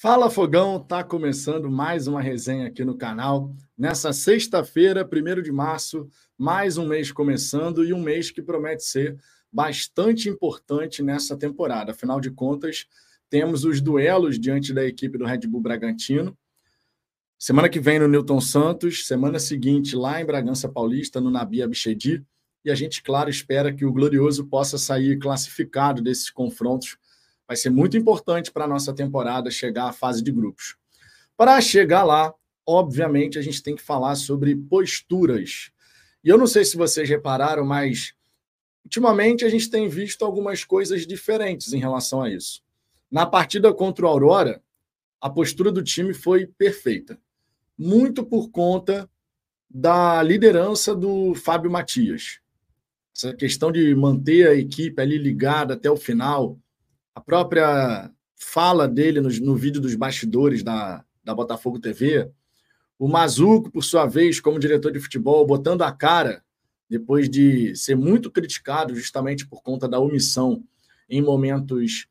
Fala Fogão, tá começando mais uma resenha aqui no canal. Nessa sexta-feira, 1 de março, mais um mês começando e um mês que promete ser bastante importante nessa temporada. Afinal de contas, temos os duelos diante da equipe do Red Bull Bragantino. Semana que vem no Newton Santos, semana seguinte lá em Bragança Paulista, no Nabi Abichedi. E a gente, claro, espera que o Glorioso possa sair classificado desses confrontos Vai ser muito importante para a nossa temporada chegar à fase de grupos. Para chegar lá, obviamente, a gente tem que falar sobre posturas. E eu não sei se vocês repararam, mas ultimamente a gente tem visto algumas coisas diferentes em relação a isso. Na partida contra o Aurora, a postura do time foi perfeita. Muito por conta da liderança do Fábio Matias. Essa questão de manter a equipe ali ligada até o final, a própria fala dele no, no vídeo dos bastidores da, da Botafogo TV, o Mazuco, por sua vez, como diretor de futebol, botando a cara, depois de ser muito criticado justamente por conta da omissão em momentos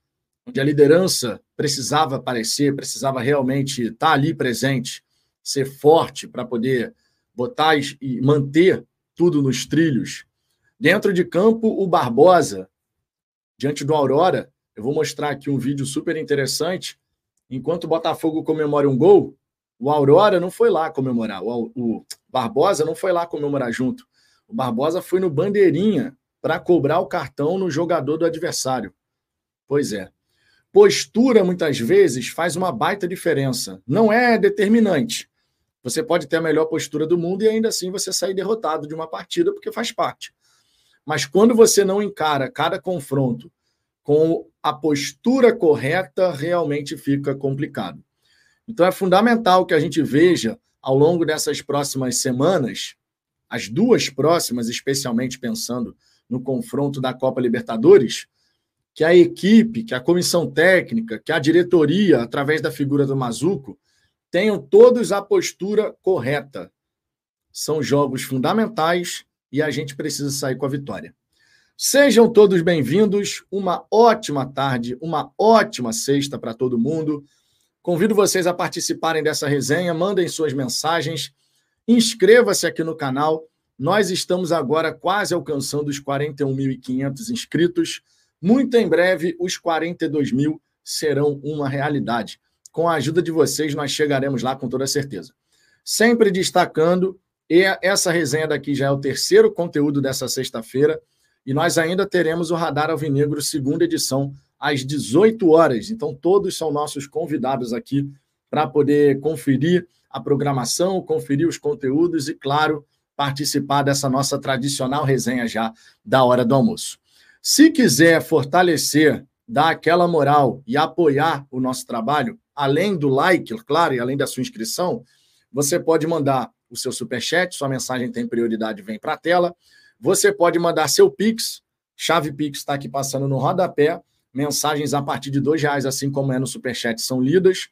onde a liderança precisava aparecer, precisava realmente estar ali presente, ser forte para poder botar e manter tudo nos trilhos. Dentro de campo, o Barbosa, diante do Aurora, eu vou mostrar aqui um vídeo super interessante. Enquanto o Botafogo comemora um gol, o Aurora não foi lá comemorar. O, Barbosa não foi lá comemorar junto. O Barbosa foi no bandeirinha para cobrar o cartão no jogador do adversário. Pois é. Postura, muitas vezes, faz uma baita diferença. Não é determinante. Você pode ter a melhor postura do mundo e ainda assim você sair derrotado de uma partida, porque faz parte. Mas quando você não encara cada confronto com a postura correta, realmente fica complicado. Então é fundamental que a gente veja ao longo dessas próximas semanas, as duas próximas, especialmente pensando no confronto da Copa Libertadores, que a equipe, que a comissão técnica, que a diretoria, através da figura do Mazuco, tenham todos a postura correta. São jogos fundamentais e a gente precisa sair com a vitória. Sejam todos bem-vindos. Uma ótima tarde, uma ótima sexta para todo mundo. Convido vocês a participarem dessa resenha, mandem suas mensagens, inscreva-se aqui no canal. Nós estamos agora quase alcançando os 41.500 inscritos. Muito em breve, os 42 mil serão uma realidade. Com a ajuda de vocês, nós chegaremos lá com toda certeza. Sempre destacando, e essa resenha daqui já é o terceiro conteúdo dessa sexta-feira. E nós ainda teremos o Radar Alvinegro, segunda edição, às 18 horas. Então, todos são nossos convidados aqui para poder conferir a programação, conferir os conteúdos e, claro, participar dessa nossa tradicional resenha já da hora do almoço. Se quiser fortalecer, dar aquela moral e apoiar o nosso trabalho, além do like, claro, e além da sua inscrição, você pode mandar o seu superchat, sua mensagem tem prioridade, vem para a tela. Você pode mandar seu Pix, chave Pix está aqui passando no rodapé. Mensagens a partir de dois reais, assim como é no Superchat, são lidas.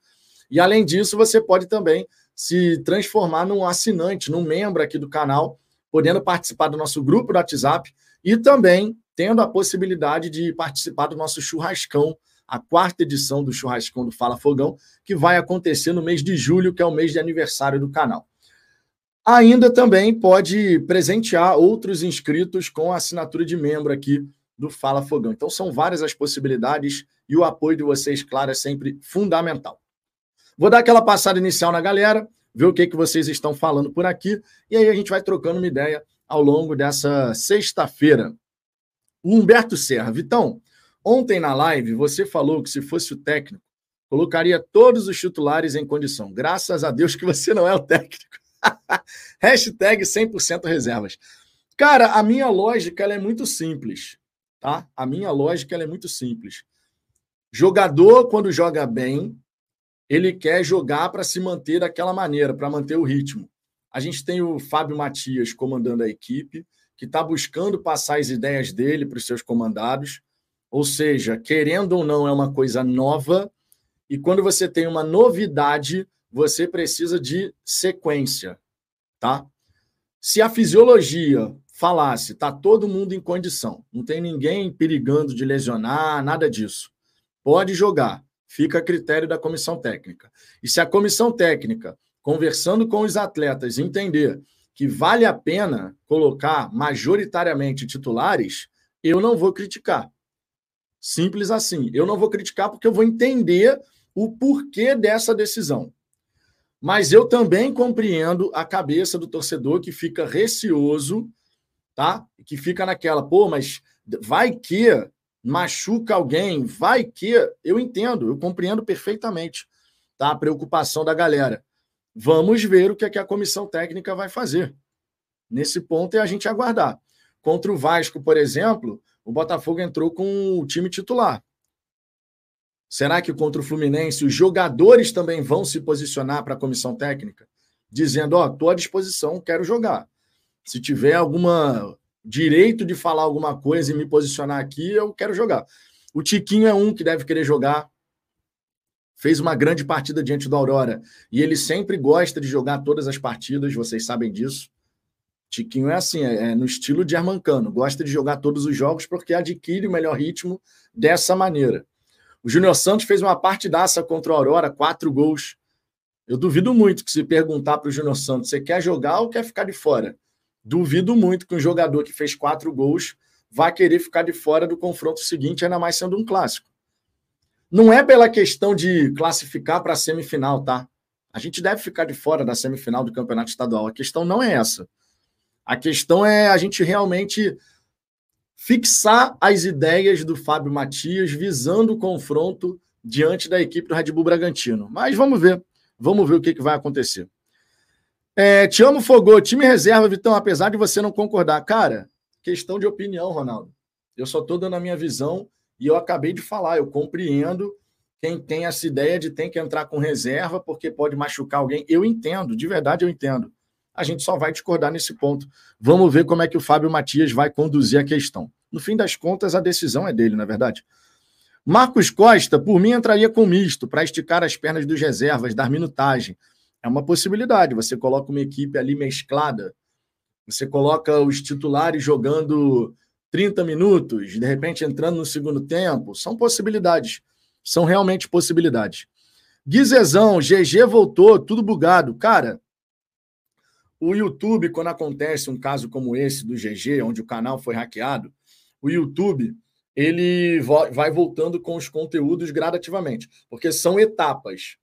E além disso, você pode também se transformar num assinante, num membro aqui do canal, podendo participar do nosso grupo do WhatsApp e também tendo a possibilidade de participar do nosso churrascão, a quarta edição do churrascão do Fala Fogão, que vai acontecer no mês de julho, que é o mês de aniversário do canal. Ainda também pode presentear outros inscritos com a assinatura de membro aqui do Fala Fogão. Então são várias as possibilidades e o apoio de vocês, claro, é sempre fundamental. Vou dar aquela passada inicial na galera, ver o que, que vocês estão falando por aqui, e aí a gente vai trocando uma ideia ao longo dessa sexta-feira. Humberto Serra. Vitão, ontem na live você falou que se fosse o técnico, colocaria todos os titulares em condição. Graças a Deus que você não é o técnico. Hashtag 100% reservas. Cara, a minha lógica ela é muito simples, tá? A minha lógica ela é muito simples. Jogador, quando joga bem, ele quer jogar para se manter daquela maneira, para manter o ritmo. A gente tem o Fábio Matias comandando a equipe, que está buscando passar as ideias dele para os seus comandados. Ou seja, querendo ou não, é uma coisa nova. E quando você tem uma novidade, você precisa de sequência, tá? Se a fisiologia falasse, tá todo mundo em condição, não tem ninguém perigando de lesionar, nada disso. Pode jogar. fica a critério da comissão técnica. E se a comissão técnica, conversando com os atletas, entender que vale a pena colocar majoritariamente titulares, eu não vou criticar. Simples assim. Eu não vou criticar porque eu vou entender o porquê dessa decisão. Mas eu também compreendo a cabeça do torcedor que fica receoso, tá? Que fica naquela, pô, mas vai que machuca alguém, vai que. Eu entendo, eu compreendo perfeitamente tá? a preocupação da galera. Vamos ver o que, é que a comissão técnica vai fazer. Nesse ponto é a gente aguardar. Contra o Vasco, por exemplo, o Botafogo entrou com o time titular. Será que contra o Fluminense os jogadores também vão se posicionar para a comissão técnica? Dizendo, ó, oh, estou à disposição, quero jogar. Se tiver alguma direito de falar alguma coisa e me posicionar aqui, eu quero jogar. O Tiquinho é um que deve querer jogar. Fez uma grande partida diante do Aurora. E ele sempre gosta de jogar todas as partidas, vocês sabem disso. Tiquinho é assim, é, é no estilo de Armancano. Gosta de jogar todos os jogos porque adquire o melhor ritmo dessa maneira. O Júnior Santos fez uma partidaça contra o Aurora, quatro gols. Eu duvido muito que se perguntar para o Júnior Santos, você quer jogar ou quer ficar de fora? Duvido muito que um jogador que fez quatro gols vá querer ficar de fora do confronto seguinte, ainda mais sendo um clássico. Não é pela questão de classificar para a semifinal, tá? A gente deve ficar de fora da semifinal do campeonato estadual. A questão não é essa. A questão é a gente realmente fixar as ideias do Fábio Matias visando o confronto diante da equipe do Red Bull Bragantino. Mas vamos ver. Vamos ver o que, que vai acontecer. É, te amo, Fogô. Time reserva, Vitão, apesar de você não concordar. Cara, questão de opinião, Ronaldo. Eu só estou dando a minha visão e eu acabei de falar. Eu compreendo quem tem essa ideia de tem que entrar com reserva porque pode machucar alguém. Eu entendo, de verdade eu entendo. A gente só vai discordar nesse ponto. Vamos ver como é que o Fábio Matias vai conduzir a questão. No fim das contas, a decisão é dele, na é verdade. Marcos Costa, por mim, entraria com misto para esticar as pernas dos reservas, dar minutagem. É uma possibilidade. Você coloca uma equipe ali mesclada, você coloca os titulares jogando 30 minutos, de repente entrando no segundo tempo. São possibilidades. São realmente possibilidades. Guizezão, GG voltou, tudo bugado. Cara, o YouTube, quando acontece um caso como esse do GG, onde o canal foi hackeado, o YouTube ele vai voltando com os conteúdos gradativamente, porque são etapas.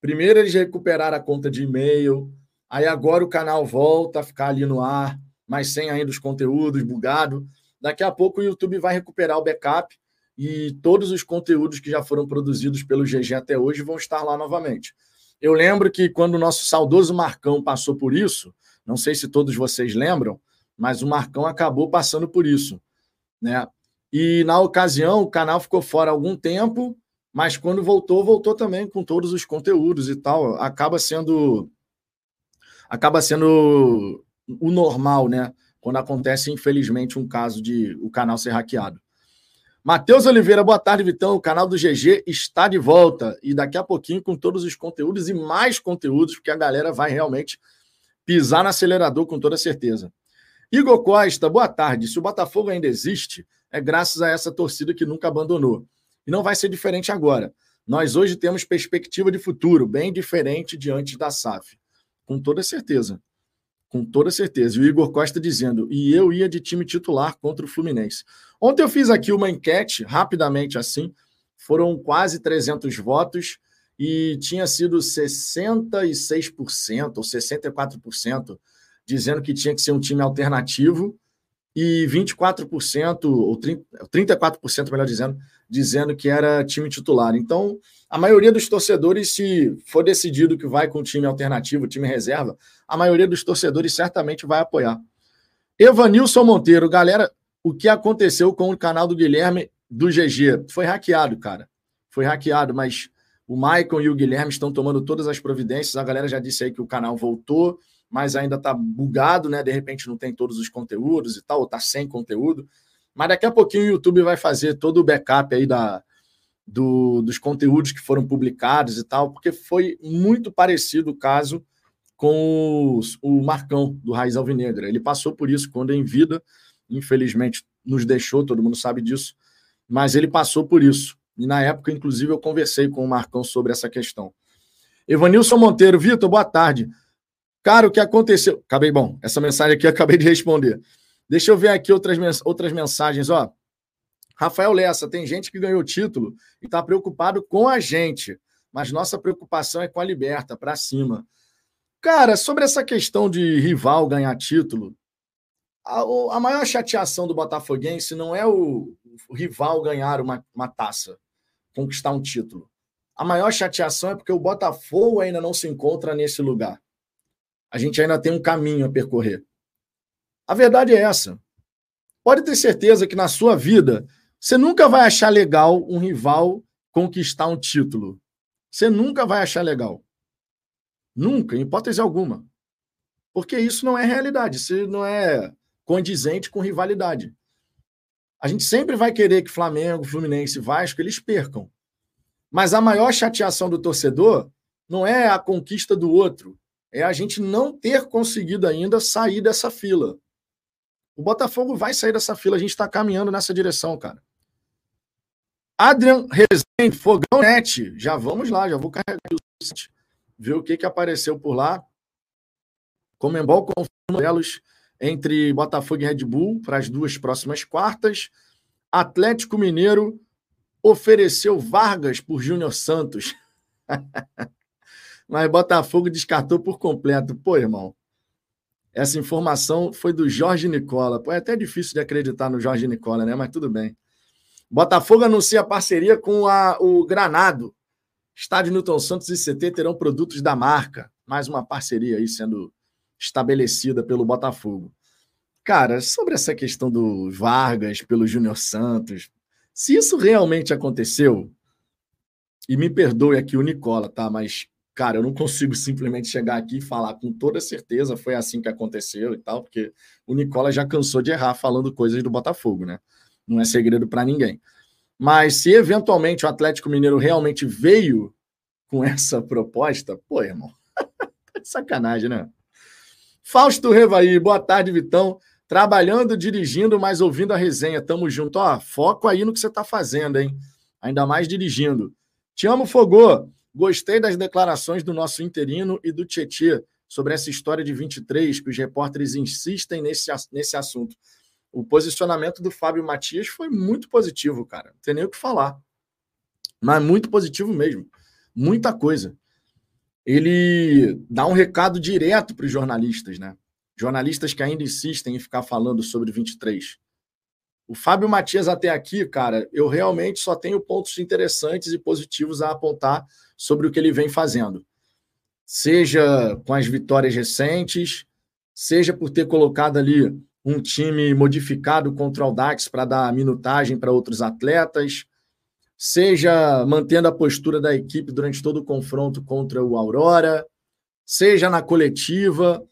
Primeiro eles recuperaram a conta de e-mail, aí agora o canal volta a ficar ali no ar, mas sem ainda os conteúdos bugado. Daqui a pouco o YouTube vai recuperar o backup e todos os conteúdos que já foram produzidos pelo GG até hoje vão estar lá novamente. Eu lembro que quando o nosso saudoso Marcão passou por isso, não sei se todos vocês lembram, mas o Marcão acabou passando por isso, né? E na ocasião o canal ficou fora algum tempo mas quando voltou, voltou também com todos os conteúdos e tal. Acaba sendo acaba sendo o normal, né? Quando acontece, infelizmente, um caso de o canal ser hackeado. Matheus Oliveira, boa tarde, Vitão. O canal do GG está de volta e daqui a pouquinho com todos os conteúdos e mais conteúdos, porque a galera vai realmente pisar no acelerador com toda certeza. Igor Costa, boa tarde. Se o Botafogo ainda existe, é graças a essa torcida que nunca abandonou. E não vai ser diferente agora. Nós hoje temos perspectiva de futuro bem diferente diante da SAF. Com toda certeza. Com toda certeza. E o Igor Costa dizendo: e eu ia de time titular contra o Fluminense. Ontem eu fiz aqui uma enquete, rapidamente assim, foram quase 300 votos e tinha sido 66% ou 64% dizendo que tinha que ser um time alternativo e 24% ou 30, 34%, melhor dizendo, dizendo que era time titular. Então, a maioria dos torcedores, se for decidido que vai com time alternativo, time reserva, a maioria dos torcedores certamente vai apoiar. Evanilson Monteiro, galera, o que aconteceu com o canal do Guilherme do GG? Foi hackeado, cara. Foi hackeado, mas o Maicon e o Guilherme estão tomando todas as providências. A galera já disse aí que o canal voltou, mas ainda está bugado, né? De repente não tem todos os conteúdos e tal, ou está sem conteúdo. Mas daqui a pouquinho o YouTube vai fazer todo o backup aí da, do, dos conteúdos que foram publicados e tal, porque foi muito parecido o caso com os, o Marcão do Raiz Alvinegra. Ele passou por isso quando em vida, infelizmente nos deixou, todo mundo sabe disso, mas ele passou por isso. E na época, inclusive, eu conversei com o Marcão sobre essa questão. Evanilson Monteiro, Vitor, boa tarde. Cara, o que aconteceu? Acabei, bom, essa mensagem aqui eu acabei de responder. Deixa eu ver aqui outras, outras mensagens, ó. Rafael Lessa, tem gente que ganhou título e está preocupado com a gente, mas nossa preocupação é com a Liberta, para cima. Cara, sobre essa questão de rival ganhar título, a, a maior chateação do Botafoguense não é o, o rival ganhar uma, uma taça, conquistar um título. A maior chateação é porque o Botafogo ainda não se encontra nesse lugar. A gente ainda tem um caminho a percorrer. A verdade é essa. Pode ter certeza que na sua vida você nunca vai achar legal um rival conquistar um título. Você nunca vai achar legal. Nunca, em hipótese alguma. Porque isso não é realidade, isso não é condizente com rivalidade. A gente sempre vai querer que Flamengo, Fluminense, Vasco, eles percam. Mas a maior chateação do torcedor não é a conquista do outro, é a gente não ter conseguido ainda sair dessa fila. O Botafogo vai sair dessa fila, a gente está caminhando nessa direção, cara. Adrian Rezende, Fogão Net. Já vamos lá, já vou carregar o site ver o que, que apareceu por lá. Comembol confirma entre Botafogo e Red Bull para as duas próximas quartas. Atlético Mineiro ofereceu Vargas por Júnior Santos. Mas Botafogo descartou por completo. Pô, irmão, essa informação foi do Jorge Nicola. Pô, é até difícil de acreditar no Jorge Nicola, né? Mas tudo bem. Botafogo anuncia parceria com a, o Granado Estádio Newton Santos e CT terão produtos da marca. Mais uma parceria aí sendo estabelecida pelo Botafogo. Cara, sobre essa questão do Vargas pelo Júnior Santos, se isso realmente aconteceu, e me perdoe aqui o Nicola, tá? Mas, cara, eu não consigo simplesmente chegar aqui e falar com toda certeza foi assim que aconteceu e tal, porque o Nicola já cansou de errar falando coisas do Botafogo, né? Não é segredo para ninguém. Mas se eventualmente o Atlético Mineiro realmente veio com essa proposta, pô, irmão, sacanagem, né? Fausto Revaí, boa tarde, Vitão. Trabalhando, dirigindo, mas ouvindo a resenha. Tamo junto. Ó, foco aí no que você tá fazendo, hein? Ainda mais dirigindo. Te amo, Fogô. Gostei das declarações do nosso interino e do Tietê sobre essa história de 23, que os repórteres insistem nesse, nesse assunto o posicionamento do Fábio Matias foi muito positivo, cara. Não tem nem o que falar. Mas muito positivo mesmo. Muita coisa. Ele dá um recado direto para os jornalistas, né? Jornalistas que ainda insistem em ficar falando sobre 23. O Fábio Matias, até aqui, cara, eu realmente só tenho pontos interessantes e positivos a apontar sobre o que ele vem fazendo. Seja com as vitórias recentes, seja por ter colocado ali um time modificado contra o Audax para dar minutagem para outros atletas, seja mantendo a postura da equipe durante todo o confronto contra o Aurora, seja na coletiva,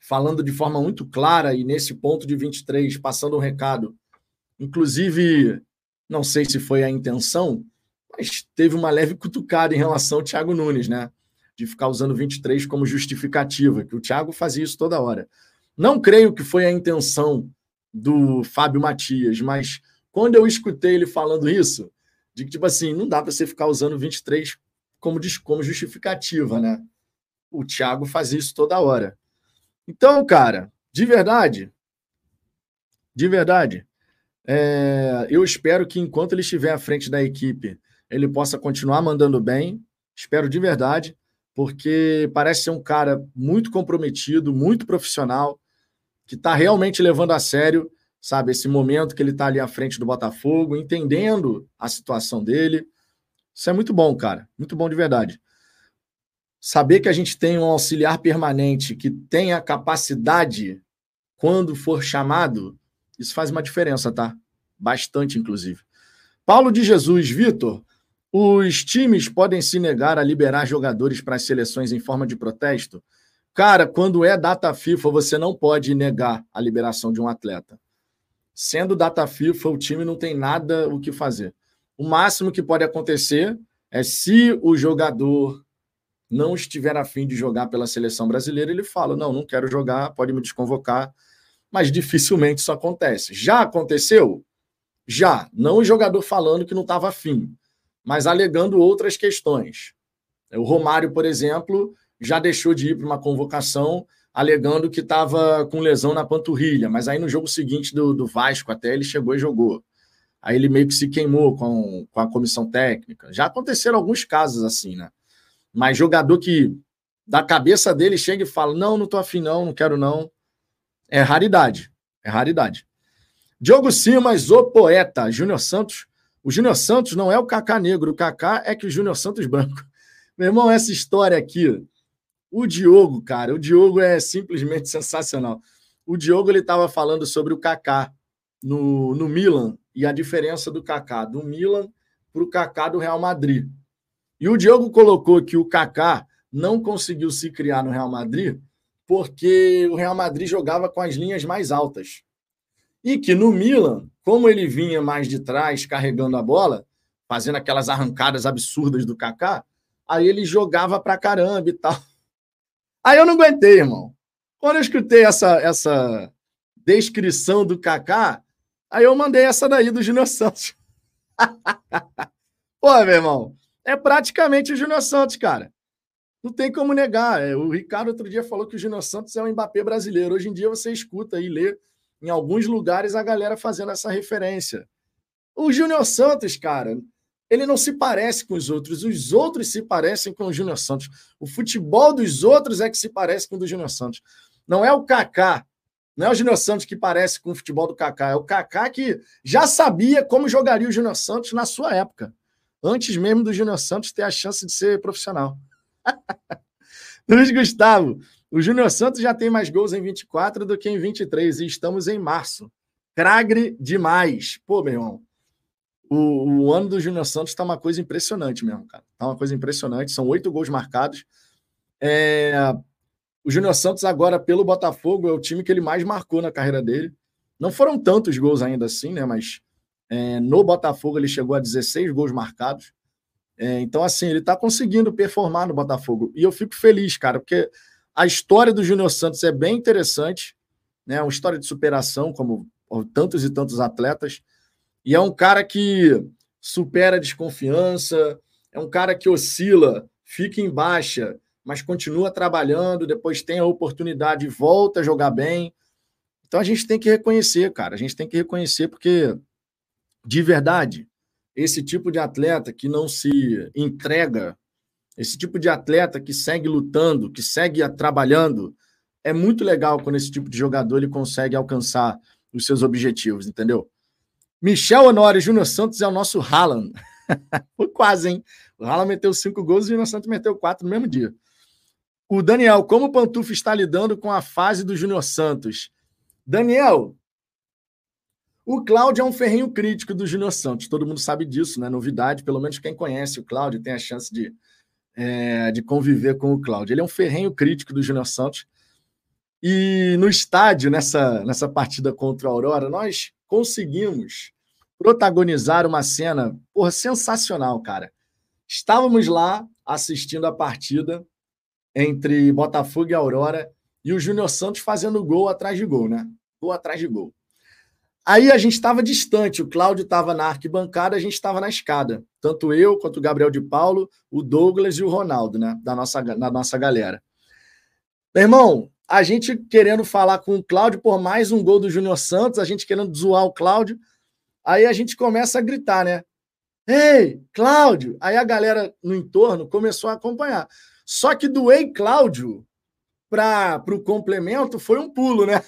falando de forma muito clara e nesse ponto de 23, passando um recado. Inclusive, não sei se foi a intenção, mas teve uma leve cutucada em relação ao Thiago Nunes, né? De ficar usando 23 como justificativa, que o Thiago fazia isso toda hora. Não creio que foi a intenção do Fábio Matias, mas quando eu escutei ele falando isso, de que, tipo assim, não dá para você ficar usando 23 como, como justificativa, né? O Thiago faz isso toda hora. Então, cara, de verdade, de verdade, é, eu espero que enquanto ele estiver à frente da equipe, ele possa continuar mandando bem. Espero de verdade, porque parece ser um cara muito comprometido, muito profissional que está realmente levando a sério, sabe, esse momento que ele está ali à frente do Botafogo, entendendo a situação dele. Isso é muito bom, cara. Muito bom de verdade. Saber que a gente tem um auxiliar permanente que tem a capacidade, quando for chamado, isso faz uma diferença, tá? Bastante, inclusive. Paulo de Jesus, Vitor, os times podem se negar a liberar jogadores para as seleções em forma de protesto? Cara, quando é data FIFA, você não pode negar a liberação de um atleta. Sendo data FIFA, o time não tem nada o que fazer. O máximo que pode acontecer é se o jogador não estiver afim de jogar pela seleção brasileira, ele fala: não, não quero jogar, pode me desconvocar. Mas dificilmente isso acontece. Já aconteceu? Já. Não o jogador falando que não estava afim, mas alegando outras questões. O Romário, por exemplo, já deixou de ir para uma convocação alegando que estava com lesão na panturrilha, mas aí no jogo seguinte do, do Vasco até ele chegou e jogou. Aí ele meio que se queimou com, com a comissão técnica. Já aconteceram alguns casos assim, né? Mas jogador que da cabeça dele chega e fala: Não, não tô afim, não, não quero, não. É raridade. É raridade. Diogo Simas, o poeta. Júnior Santos. O Júnior Santos não é o Kaká negro, o Kaká é que o Júnior Santos branco. Meu irmão, essa história aqui o Diogo, cara, o Diogo é simplesmente sensacional. O Diogo ele estava falando sobre o Kaká no, no Milan e a diferença do Kaká do Milan para o Kaká do Real Madrid. E o Diogo colocou que o Kaká não conseguiu se criar no Real Madrid porque o Real Madrid jogava com as linhas mais altas. E que no Milan, como ele vinha mais de trás carregando a bola, fazendo aquelas arrancadas absurdas do Kaká, aí ele jogava pra caramba e tal. Aí eu não aguentei, irmão. Quando eu escutei essa, essa descrição do Kaká, aí eu mandei essa daí do Júnior Santos. Pô, meu irmão, é praticamente o Júnior Santos, cara. Não tem como negar. É, o Ricardo outro dia falou que o Júnior Santos é o Mbappé brasileiro. Hoje em dia você escuta e lê em alguns lugares a galera fazendo essa referência. O Júnior Santos, cara, ele não se parece com os outros, os outros se parecem com o Júnior Santos. O futebol dos outros é que se parece com o do Júnior Santos. Não é o Kaká, não é o Júnior Santos que parece com o futebol do Kaká, é o Kaká que já sabia como jogaria o Júnior Santos na sua época, antes mesmo do Júnior Santos ter a chance de ser profissional. Luiz Gustavo, o Júnior Santos já tem mais gols em 24 do que em 23 e estamos em março. Cragre demais. Pô, meu irmão, o, o ano do Júnior Santos está uma coisa impressionante mesmo, cara. Está uma coisa impressionante. São oito gols marcados. É... O Júnior Santos, agora, pelo Botafogo, é o time que ele mais marcou na carreira dele. Não foram tantos gols ainda assim, né? Mas é, no Botafogo ele chegou a 16 gols marcados. É, então, assim, ele está conseguindo performar no Botafogo. E eu fico feliz, cara, porque a história do Júnior Santos é bem interessante, né? Uma história de superação, como tantos e tantos atletas. E é um cara que supera a desconfiança, é um cara que oscila, fica em baixa, mas continua trabalhando, depois tem a oportunidade e volta a jogar bem. Então a gente tem que reconhecer, cara, a gente tem que reconhecer porque de verdade, esse tipo de atleta que não se entrega, esse tipo de atleta que segue lutando, que segue trabalhando, é muito legal quando esse tipo de jogador ele consegue alcançar os seus objetivos, entendeu? Michel Honório, Júnior Santos é o nosso Haaland. Foi quase, hein? O Haaland meteu cinco gols e o Júnior Santos meteu quatro no mesmo dia. O Daniel, como o Pantufo está lidando com a fase do Júnior Santos? Daniel, o Cláudio é um ferrenho crítico do Júnior Santos. Todo mundo sabe disso, né? Novidade, pelo menos quem conhece o Cláudio tem a chance de, é, de conviver com o Cláudio. Ele é um ferrenho crítico do Júnior Santos. E no estádio, nessa, nessa partida contra a Aurora, nós conseguimos protagonizar uma cena sensacional, cara. Estávamos lá assistindo a partida entre Botafogo e Aurora e o Júnior Santos fazendo gol atrás de gol, né? Gol atrás de gol. Aí a gente estava distante, o Cláudio estava na arquibancada, a gente estava na escada. Tanto eu quanto o Gabriel de Paulo, o Douglas e o Ronaldo, né? Da nossa, da nossa galera. Meu irmão, a gente querendo falar com o Cláudio por mais um gol do Júnior Santos, a gente querendo zoar o Cláudio. Aí a gente começa a gritar, né? Ei, Cláudio! Aí a galera no entorno começou a acompanhar. Só que do Ei, Cláudio para o complemento foi um pulo, né?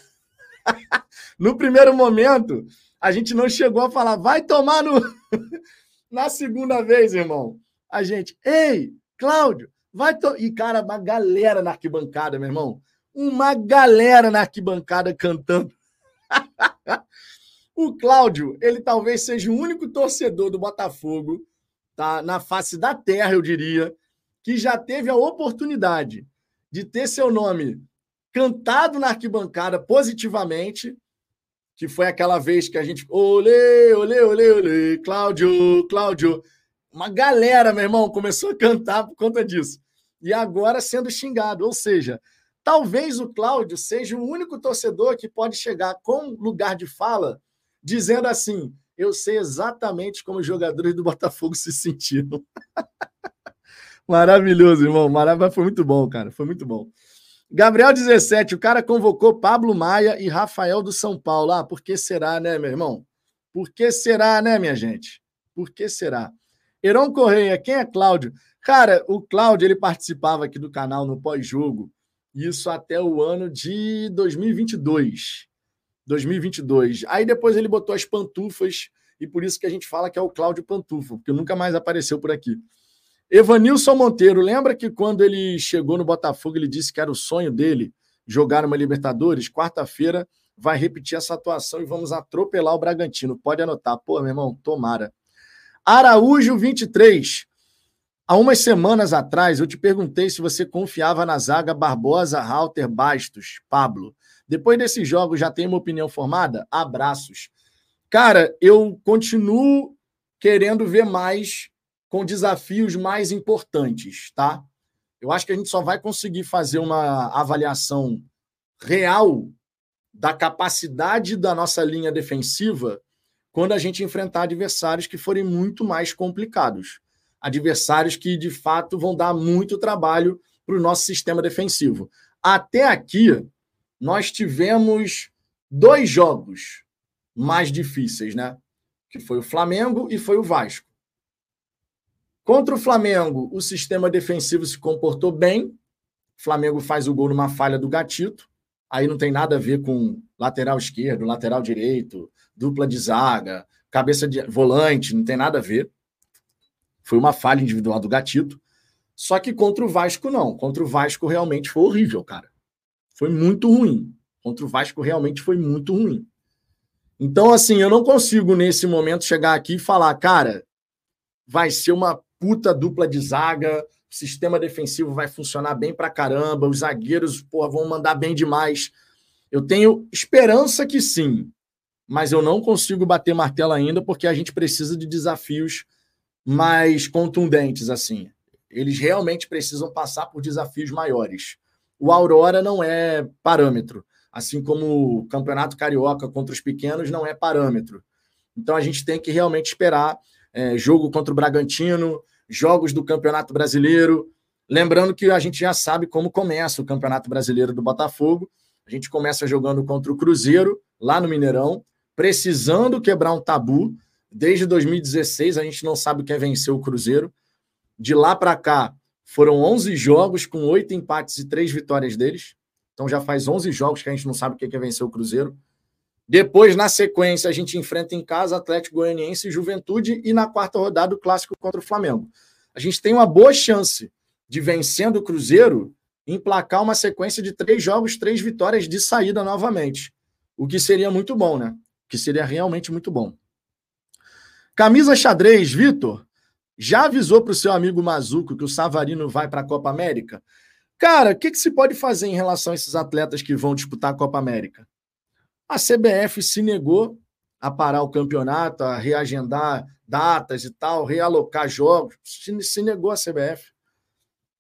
no primeiro momento, a gente não chegou a falar, vai tomar no. Na segunda vez, irmão, a gente, ei, Cláudio, vai. To... E, cara, uma galera na arquibancada, meu irmão uma galera na arquibancada cantando. o Cláudio, ele talvez seja o único torcedor do Botafogo, tá? Na face da terra, eu diria, que já teve a oportunidade de ter seu nome cantado na arquibancada positivamente, que foi aquela vez que a gente. Olê, olê, olê, olê, Cláudio, Cláudio. Uma galera, meu irmão, começou a cantar por conta disso. E agora sendo xingado. Ou seja, Talvez o Cláudio seja o único torcedor que pode chegar com lugar de fala dizendo assim: Eu sei exatamente como os jogadores do Botafogo se sentiram. Maravilhoso, irmão. Maravilhoso. Foi muito bom, cara. Foi muito bom. Gabriel 17, o cara convocou Pablo Maia e Rafael do São Paulo. Ah, por que será, né, meu irmão? Por que será, né, minha gente? Por que será? Heron Correia, quem é Cláudio? Cara, o Cláudio, ele participava aqui do canal no pós-jogo, isso até o ano de 2022. 2022. Aí depois ele botou as pantufas, e por isso que a gente fala que é o Cláudio Pantufa, porque nunca mais apareceu por aqui. Evanilson Monteiro, lembra que quando ele chegou no Botafogo, ele disse que era o sonho dele jogar uma Libertadores? Quarta-feira vai repetir essa atuação e vamos atropelar o Bragantino. Pode anotar. Pô, meu irmão, tomara. Araújo 23. Há umas semanas atrás eu te perguntei se você confiava na zaga Barbosa, Halter, Bastos, Pablo. Depois desses jogos já tem uma opinião formada? Abraços. Cara, eu continuo querendo ver mais com desafios mais importantes, tá? Eu acho que a gente só vai conseguir fazer uma avaliação real da capacidade da nossa linha defensiva quando a gente enfrentar adversários que forem muito mais complicados. Adversários que, de fato, vão dar muito trabalho para o nosso sistema defensivo. Até aqui, nós tivemos dois jogos mais difíceis, né? Que foi o Flamengo e foi o Vasco. Contra o Flamengo, o sistema defensivo se comportou bem. O Flamengo faz o gol numa falha do Gatito. Aí não tem nada a ver com lateral esquerdo, lateral direito, dupla de zaga, cabeça de volante, não tem nada a ver. Foi uma falha individual do Gatito. Só que contra o Vasco, não. Contra o Vasco realmente foi horrível, cara. Foi muito ruim. Contra o Vasco realmente foi muito ruim. Então, assim, eu não consigo nesse momento chegar aqui e falar, cara, vai ser uma puta dupla de zaga, o sistema defensivo vai funcionar bem pra caramba, os zagueiros porra, vão mandar bem demais. Eu tenho esperança que sim, mas eu não consigo bater martelo ainda porque a gente precisa de desafios mais contundentes assim. Eles realmente precisam passar por desafios maiores. O Aurora não é parâmetro, assim como o Campeonato Carioca contra os pequenos não é parâmetro. Então a gente tem que realmente esperar é, jogo contra o Bragantino, jogos do Campeonato Brasileiro. Lembrando que a gente já sabe como começa o Campeonato Brasileiro do Botafogo. A gente começa jogando contra o Cruzeiro, lá no Mineirão, precisando quebrar um tabu. Desde 2016, a gente não sabe o que é vencer o Cruzeiro. De lá para cá, foram 11 jogos com oito empates e três vitórias deles. Então já faz 11 jogos que a gente não sabe o que é vencer o Cruzeiro. Depois, na sequência, a gente enfrenta em casa Atlético Goianiense e Juventude e na quarta rodada o clássico contra o Flamengo. A gente tem uma boa chance de vencendo o Cruzeiro emplacar uma sequência de três jogos, três vitórias de saída novamente. O que seria muito bom, né? O que seria realmente muito bom. Camisa xadrez, Vitor, já avisou para o seu amigo Mazuco que o Savarino vai para a Copa América? Cara, o que, que se pode fazer em relação a esses atletas que vão disputar a Copa América? A CBF se negou a parar o campeonato, a reagendar datas e tal, realocar jogos, se negou a CBF.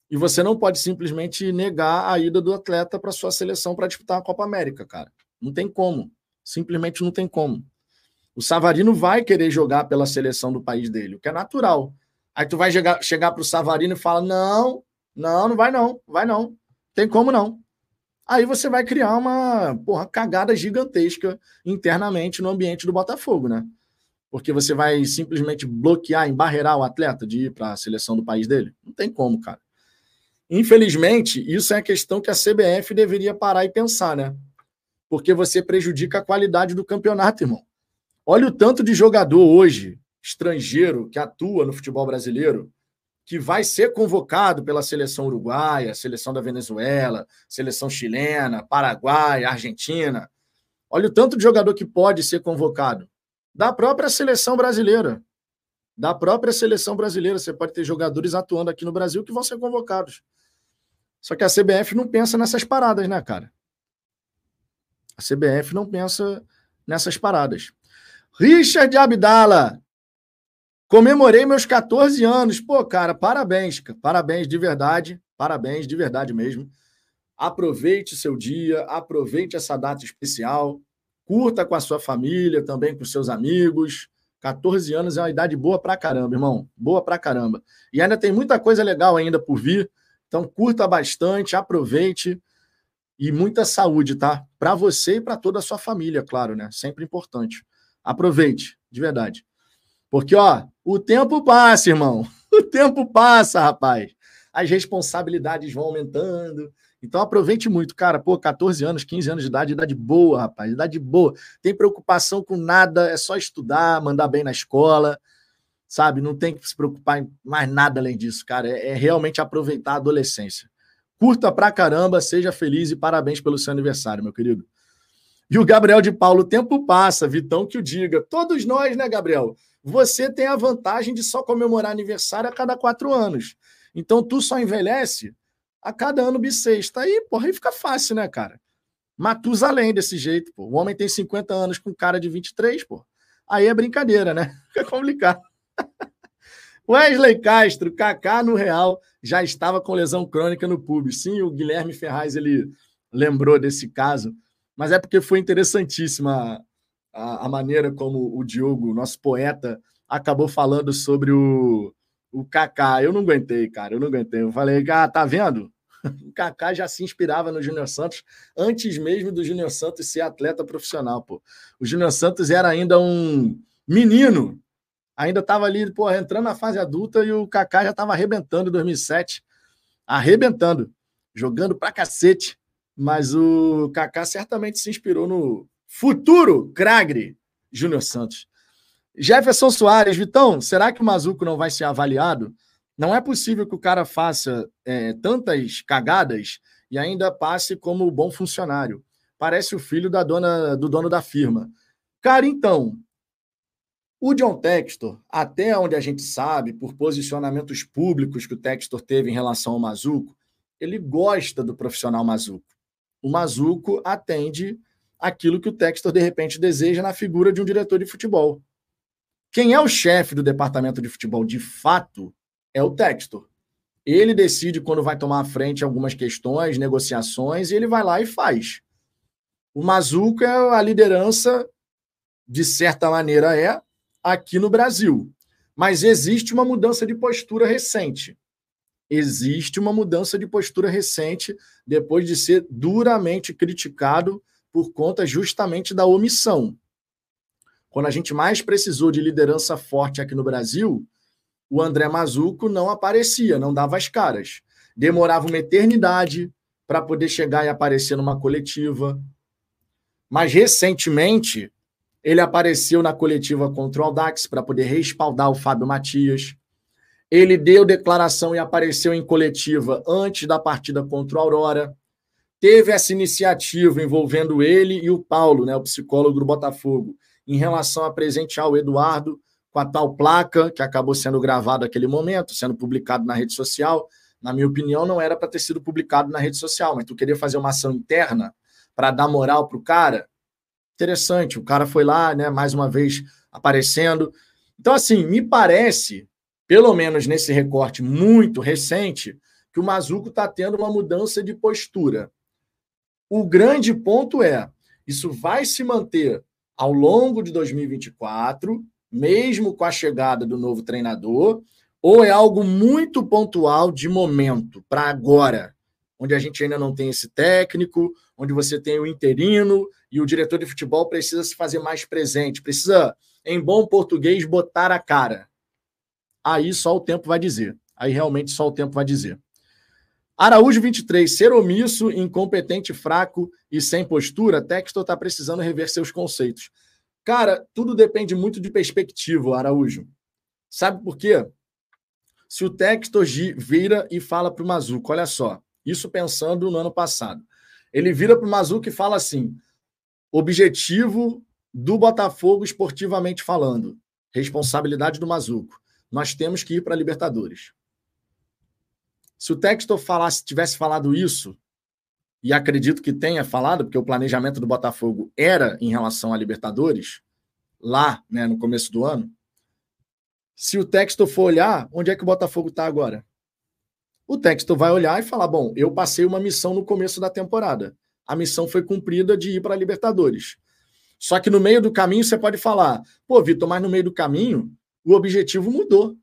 E você não pode simplesmente negar a ida do atleta para sua seleção para disputar a Copa América, cara. Não tem como. Simplesmente não tem como. O Savarino vai querer jogar pela seleção do país dele, o que é natural. Aí tu vai chegar, chegar para o Savarino e fala: não, não, não vai não, vai não. Tem como não aí você vai criar uma porra, cagada gigantesca internamente no ambiente do Botafogo, né? Porque você vai simplesmente bloquear, embarrear o atleta de ir para a seleção do país dele? Não tem como, cara. Infelizmente, isso é a questão que a CBF deveria parar e pensar, né? Porque você prejudica a qualidade do campeonato, irmão. Olha o tanto de jogador hoje, estrangeiro, que atua no futebol brasileiro, que vai ser convocado pela seleção uruguaia, seleção da Venezuela, seleção chilena, Paraguai, Argentina. Olha o tanto de jogador que pode ser convocado. Da própria seleção brasileira. Da própria seleção brasileira. Você pode ter jogadores atuando aqui no Brasil que vão ser convocados. Só que a CBF não pensa nessas paradas, né, cara? A CBF não pensa nessas paradas. Richard Abdala, Comemorei meus 14 anos. Pô, cara, parabéns, parabéns de verdade, parabéns de verdade mesmo. Aproveite seu dia, aproveite essa data especial, curta com a sua família, também com seus amigos, 14 anos é uma idade boa pra caramba, irmão. Boa pra caramba. E ainda tem muita coisa legal ainda por vir. Então curta bastante, aproveite e muita saúde, tá? Para você e para toda a sua família, claro, né? Sempre importante. Aproveite, de verdade. Porque, ó, o tempo passa, irmão. O tempo passa, rapaz. As responsabilidades vão aumentando. Então aproveite muito, cara. Pô, 14 anos, 15 anos de idade, idade boa, rapaz. Idade boa. Tem preocupação com nada, é só estudar, mandar bem na escola, sabe? Não tem que se preocupar em mais nada além disso, cara. É, é realmente aproveitar a adolescência. Curta pra caramba, seja feliz e parabéns pelo seu aniversário, meu querido. E o Gabriel de Paulo, o tempo passa, Vitão que o diga. Todos nós, né, Gabriel? Você tem a vantagem de só comemorar aniversário a cada quatro anos. Então, tu só envelhece a cada ano bissexto. Aí, porra, aí fica fácil, né, cara? Matusalém desse jeito, pô. O homem tem 50 anos com cara de 23, pô. Aí é brincadeira, né? Fica complicado. Wesley Castro, Kaká no Real, já estava com lesão crônica no pub. Sim, o Guilherme Ferraz, ele lembrou desse caso, mas é porque foi interessantíssima a, a maneira como o Diogo, nosso poeta, acabou falando sobre o, o Kaká. Eu não aguentei, cara, eu não aguentei. Eu falei, ah, tá vendo? O Kaká já se inspirava no Júnior Santos antes mesmo do Júnior Santos ser atleta profissional, pô. O Júnior Santos era ainda um menino, ainda estava ali, pô, entrando na fase adulta e o Kaká já estava arrebentando em 2007, arrebentando, jogando pra cacete. Mas o Kaká certamente se inspirou no futuro Cragre Júnior Santos. Jefferson Soares, Vitão, será que o Mazuco não vai ser avaliado? Não é possível que o cara faça é, tantas cagadas e ainda passe como bom funcionário. Parece o filho da dona do dono da firma. Cara, então, o John Textor, até onde a gente sabe, por posicionamentos públicos que o Textor teve em relação ao Mazuco, ele gosta do profissional Mazuco. O Mazuco atende aquilo que o Textor de repente deseja na figura de um diretor de futebol. Quem é o chefe do departamento de futebol de fato é o Textor. Ele decide quando vai tomar à frente algumas questões, negociações, e ele vai lá e faz. O Mazuco é a liderança, de certa maneira, é aqui no Brasil. Mas existe uma mudança de postura recente. Existe uma mudança de postura recente depois de ser duramente criticado por conta justamente da omissão. Quando a gente mais precisou de liderança forte aqui no Brasil, o André Mazuco não aparecia, não dava as caras. Demorava uma eternidade para poder chegar e aparecer numa coletiva. Mas recentemente, ele apareceu na coletiva contra o Aldax para poder respaldar o Fábio Matias. Ele deu declaração e apareceu em coletiva antes da partida contra o Aurora. Teve essa iniciativa envolvendo ele e o Paulo, né, o psicólogo do Botafogo, em relação a presentear o Eduardo com a tal placa que acabou sendo gravado naquele momento, sendo publicado na rede social. Na minha opinião, não era para ter sido publicado na rede social, mas tu queria fazer uma ação interna para dar moral para o cara. Interessante, o cara foi lá, né, mais uma vez aparecendo. Então, assim, me parece, pelo menos nesse recorte muito recente, que o Mazuco está tendo uma mudança de postura. O grande ponto é: isso vai se manter ao longo de 2024, mesmo com a chegada do novo treinador, ou é algo muito pontual de momento, para agora, onde a gente ainda não tem esse técnico, onde você tem o interino e o diretor de futebol precisa se fazer mais presente, precisa, em bom português, botar a cara. Aí só o tempo vai dizer. Aí realmente só o tempo vai dizer. Araújo 23, ser omisso, incompetente, fraco e sem postura, Textor está precisando rever seus conceitos. Cara, tudo depende muito de perspectiva, Araújo. Sabe por quê? Se o Textor vira e fala para o Mazuco, olha só, isso pensando no ano passado. Ele vira para o Mazuco e fala assim: objetivo do Botafogo esportivamente falando, responsabilidade do Mazuco. Nós temos que ir para a Libertadores. Se o Textor falasse, tivesse falado isso, e acredito que tenha falado, porque o planejamento do Botafogo era em relação à Libertadores, lá, né, no começo do ano. Se o Textor for olhar, onde é que o Botafogo está agora? O Textor vai olhar e falar: bom, eu passei uma missão no começo da temporada. A missão foi cumprida de ir para a Libertadores. Só que no meio do caminho você pode falar, pô, Vitor, mas no meio do caminho o objetivo mudou.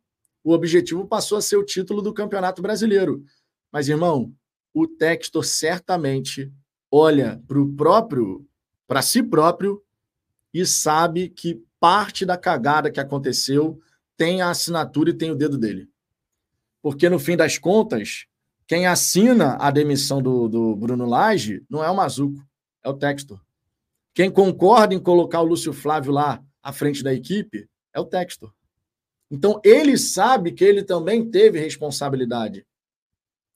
O objetivo passou a ser o título do Campeonato Brasileiro. Mas, irmão, o Textor certamente olha para o próprio, para si próprio e sabe que parte da cagada que aconteceu tem a assinatura e tem o dedo dele. Porque, no fim das contas, quem assina a demissão do, do Bruno Lage não é o Mazuco, é o Textor. Quem concorda em colocar o Lúcio Flávio lá à frente da equipe é o Textor. Então, ele sabe que ele também teve responsabilidade.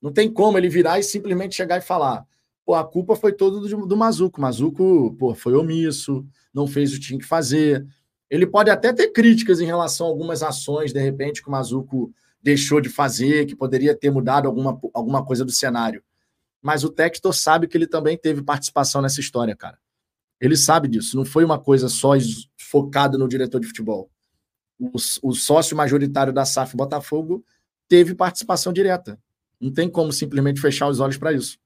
Não tem como ele virar e simplesmente chegar e falar: pô, a culpa foi toda do, do Mazuco. Mazuco, pô, foi omisso, não fez o que tinha que fazer. Ele pode até ter críticas em relação a algumas ações, de repente, que o Mazuco deixou de fazer, que poderia ter mudado alguma, alguma coisa do cenário. Mas o Textor sabe que ele também teve participação nessa história, cara. Ele sabe disso. Não foi uma coisa só focada no diretor de futebol. O, o sócio majoritário da SAF Botafogo teve participação direta. Não tem como simplesmente fechar os olhos para isso.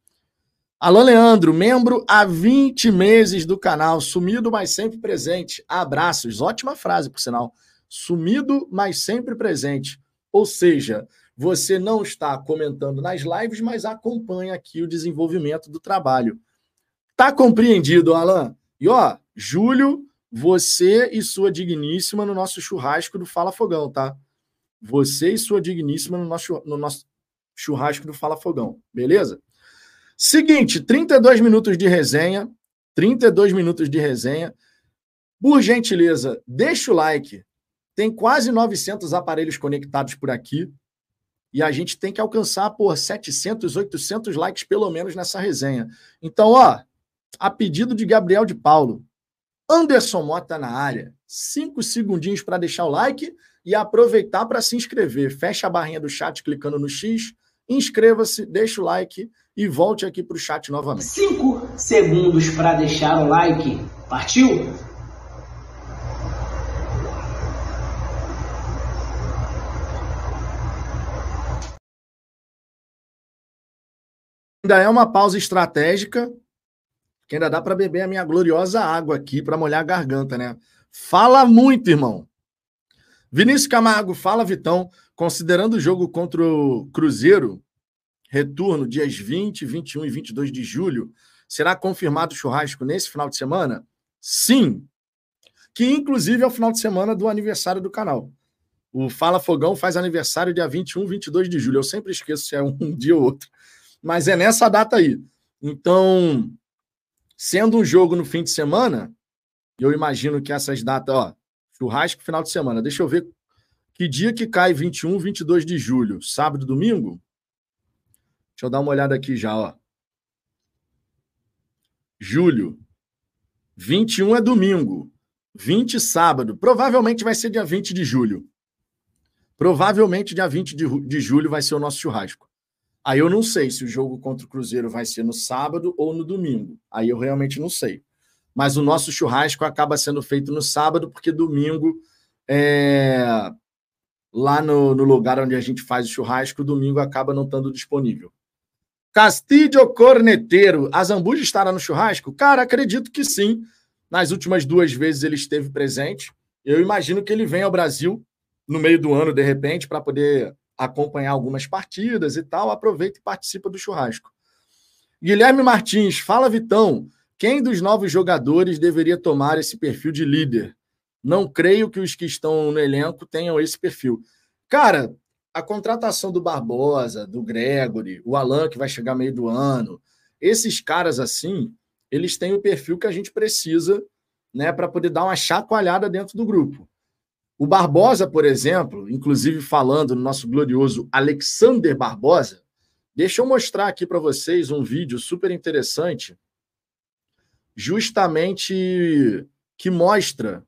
Alô, Leandro, membro há 20 meses do canal, sumido, mas sempre presente. Abraços. Ótima frase, por sinal. Sumido, mas sempre presente. Ou seja, você não está comentando nas lives, mas acompanha aqui o desenvolvimento do trabalho. Tá compreendido, Alan? E ó, Júlio, você e sua digníssima no nosso churrasco do Fala Fogão, tá? Você e sua digníssima no nosso, no nosso churrasco do Fala Fogão, beleza? Seguinte, 32 minutos de resenha. 32 minutos de resenha. Por gentileza, deixa o like. Tem quase 900 aparelhos conectados por aqui. E a gente tem que alcançar por 700, 800 likes pelo menos nessa resenha. Então, ó, a pedido de Gabriel de Paulo. Anderson Mota na área. Cinco segundinhos para deixar o like e aproveitar para se inscrever. Fecha a barrinha do chat clicando no X, inscreva-se, deixa o like e volte aqui para o chat novamente. Cinco segundos para deixar o like. Partiu? Ainda é uma pausa estratégica que ainda dá para beber a minha gloriosa água aqui para molhar a garganta, né? Fala muito, irmão. Vinícius Camargo, fala, Vitão. Considerando o jogo contra o Cruzeiro, retorno dias 20, 21 e 22 de julho, será confirmado o churrasco nesse final de semana? Sim. Que inclusive é o final de semana do aniversário do canal. O Fala Fogão faz aniversário dia 21, 22 de julho. Eu sempre esqueço se é um dia ou outro. Mas é nessa data aí. Então, Sendo um jogo no fim de semana, eu imagino que essas datas, ó, churrasco final de semana. Deixa eu ver que dia que cai 21, 22 de julho, sábado, domingo? Deixa eu dar uma olhada aqui já, ó. Julho. 21 é domingo. 20 sábado. Provavelmente vai ser dia 20 de julho. Provavelmente dia 20 de, de julho vai ser o nosso churrasco. Aí eu não sei se o jogo contra o Cruzeiro vai ser no sábado ou no domingo. Aí eu realmente não sei. Mas o nosso churrasco acaba sendo feito no sábado, porque domingo é... lá no, no lugar onde a gente faz o churrasco, domingo acaba não estando disponível. Castilho Corneteiro, a Zambuja estará no churrasco? Cara, acredito que sim. Nas últimas duas vezes ele esteve presente. Eu imagino que ele venha ao Brasil no meio do ano, de repente, para poder acompanhar algumas partidas e tal, aproveita e participa do churrasco. Guilherme Martins, fala Vitão, quem dos novos jogadores deveria tomar esse perfil de líder? Não creio que os que estão no elenco tenham esse perfil. Cara, a contratação do Barbosa, do Gregory, o Alan que vai chegar meio do ano, esses caras assim, eles têm o perfil que a gente precisa, né, para poder dar uma chacoalhada dentro do grupo. O Barbosa, por exemplo, inclusive falando no nosso glorioso Alexander Barbosa, deixa eu mostrar aqui para vocês um vídeo super interessante, justamente que mostra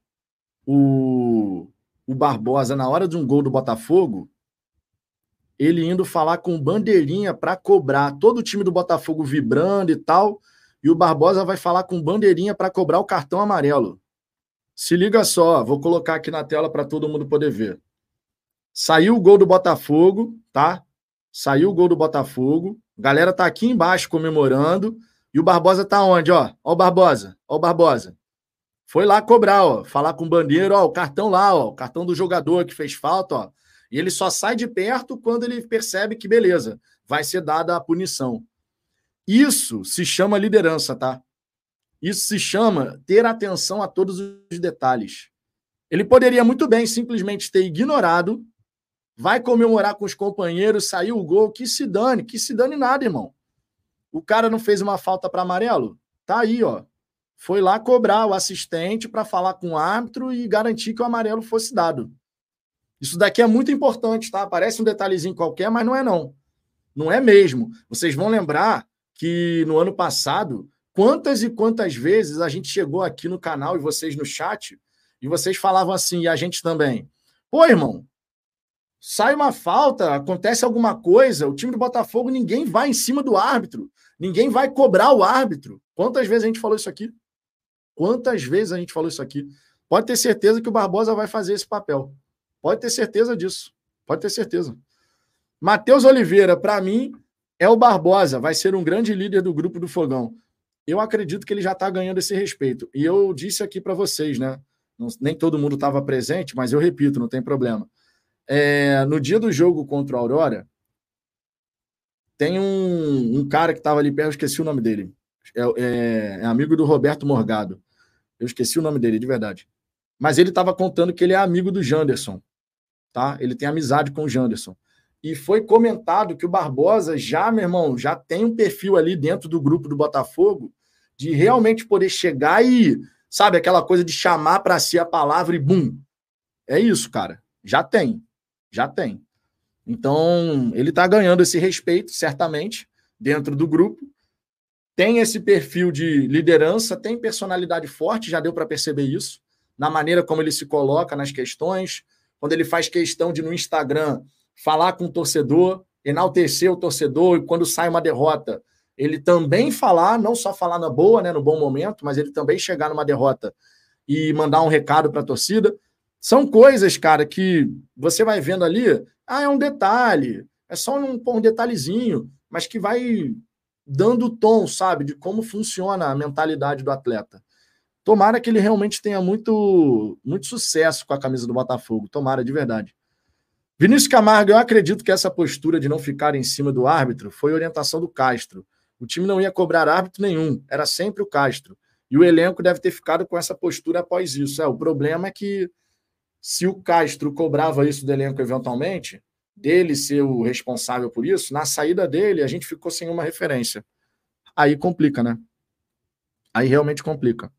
o, o Barbosa na hora de um gol do Botafogo, ele indo falar com Bandeirinha para cobrar, todo o time do Botafogo vibrando e tal, e o Barbosa vai falar com Bandeirinha para cobrar o cartão amarelo. Se liga só, vou colocar aqui na tela para todo mundo poder ver. Saiu o gol do Botafogo, tá? Saiu o gol do Botafogo. A galera tá aqui embaixo comemorando. E o Barbosa tá onde, ó? Ó o Barbosa, ó o Barbosa. Foi lá cobrar, ó, falar com o bandeiro, ó, o cartão lá, ó, o cartão do jogador que fez falta, ó. E ele só sai de perto quando ele percebe que, beleza, vai ser dada a punição. Isso se chama liderança, tá? Isso se chama ter atenção a todos os detalhes. Ele poderia muito bem simplesmente ter ignorado, vai comemorar com os companheiros, saiu o gol, que se dane, que se dane nada, irmão. O cara não fez uma falta para amarelo? Tá aí, ó. Foi lá cobrar o assistente para falar com o árbitro e garantir que o amarelo fosse dado. Isso daqui é muito importante, tá? Parece um detalhezinho qualquer, mas não é não. Não é mesmo. Vocês vão lembrar que no ano passado, quantas e quantas vezes a gente chegou aqui no canal e vocês no chat, e vocês falavam assim, e a gente também. Pô, irmão, sai uma falta, acontece alguma coisa, o time do Botafogo, ninguém vai em cima do árbitro, ninguém vai cobrar o árbitro. Quantas vezes a gente falou isso aqui? Quantas vezes a gente falou isso aqui? Pode ter certeza que o Barbosa vai fazer esse papel. Pode ter certeza disso. Pode ter certeza. Matheus Oliveira, para mim, é o Barbosa. Vai ser um grande líder do grupo do Fogão. Eu acredito que ele já está ganhando esse respeito. E eu disse aqui para vocês, né? nem todo mundo estava presente, mas eu repito, não tem problema. É, no dia do jogo contra o Aurora, tem um, um cara que estava ali perto, eu esqueci o nome dele. É, é, é, amigo do Roberto Morgado. Eu esqueci o nome dele, de verdade. Mas ele estava contando que ele é amigo do Janderson tá? Ele tem amizade com o Janderson. E foi comentado que o Barbosa já, meu irmão, já tem um perfil ali dentro do grupo do Botafogo de realmente poder chegar e, sabe, aquela coisa de chamar para si a palavra e bum. É isso, cara. Já tem. Já tem. Então, ele está ganhando esse respeito, certamente, dentro do grupo. Tem esse perfil de liderança, tem personalidade forte, já deu para perceber isso, na maneira como ele se coloca nas questões, quando ele faz questão de no Instagram falar com o torcedor, enaltecer o torcedor, e quando sai uma derrota, ele também falar, não só falar na boa, né, no bom momento, mas ele também chegar numa derrota e mandar um recado para a torcida. São coisas, cara, que você vai vendo ali, ah, é um detalhe, é só um, um detalhezinho, mas que vai dando o tom, sabe, de como funciona a mentalidade do atleta. Tomara que ele realmente tenha muito, muito sucesso com a camisa do Botafogo. Tomara, de verdade. Vinícius Camargo, eu acredito que essa postura de não ficar em cima do árbitro foi orientação do Castro. O time não ia cobrar árbitro nenhum, era sempre o Castro. E o elenco deve ter ficado com essa postura após isso. É, o problema é que se o Castro cobrava isso do elenco eventualmente, dele ser o responsável por isso, na saída dele a gente ficou sem uma referência. Aí complica, né? Aí realmente complica.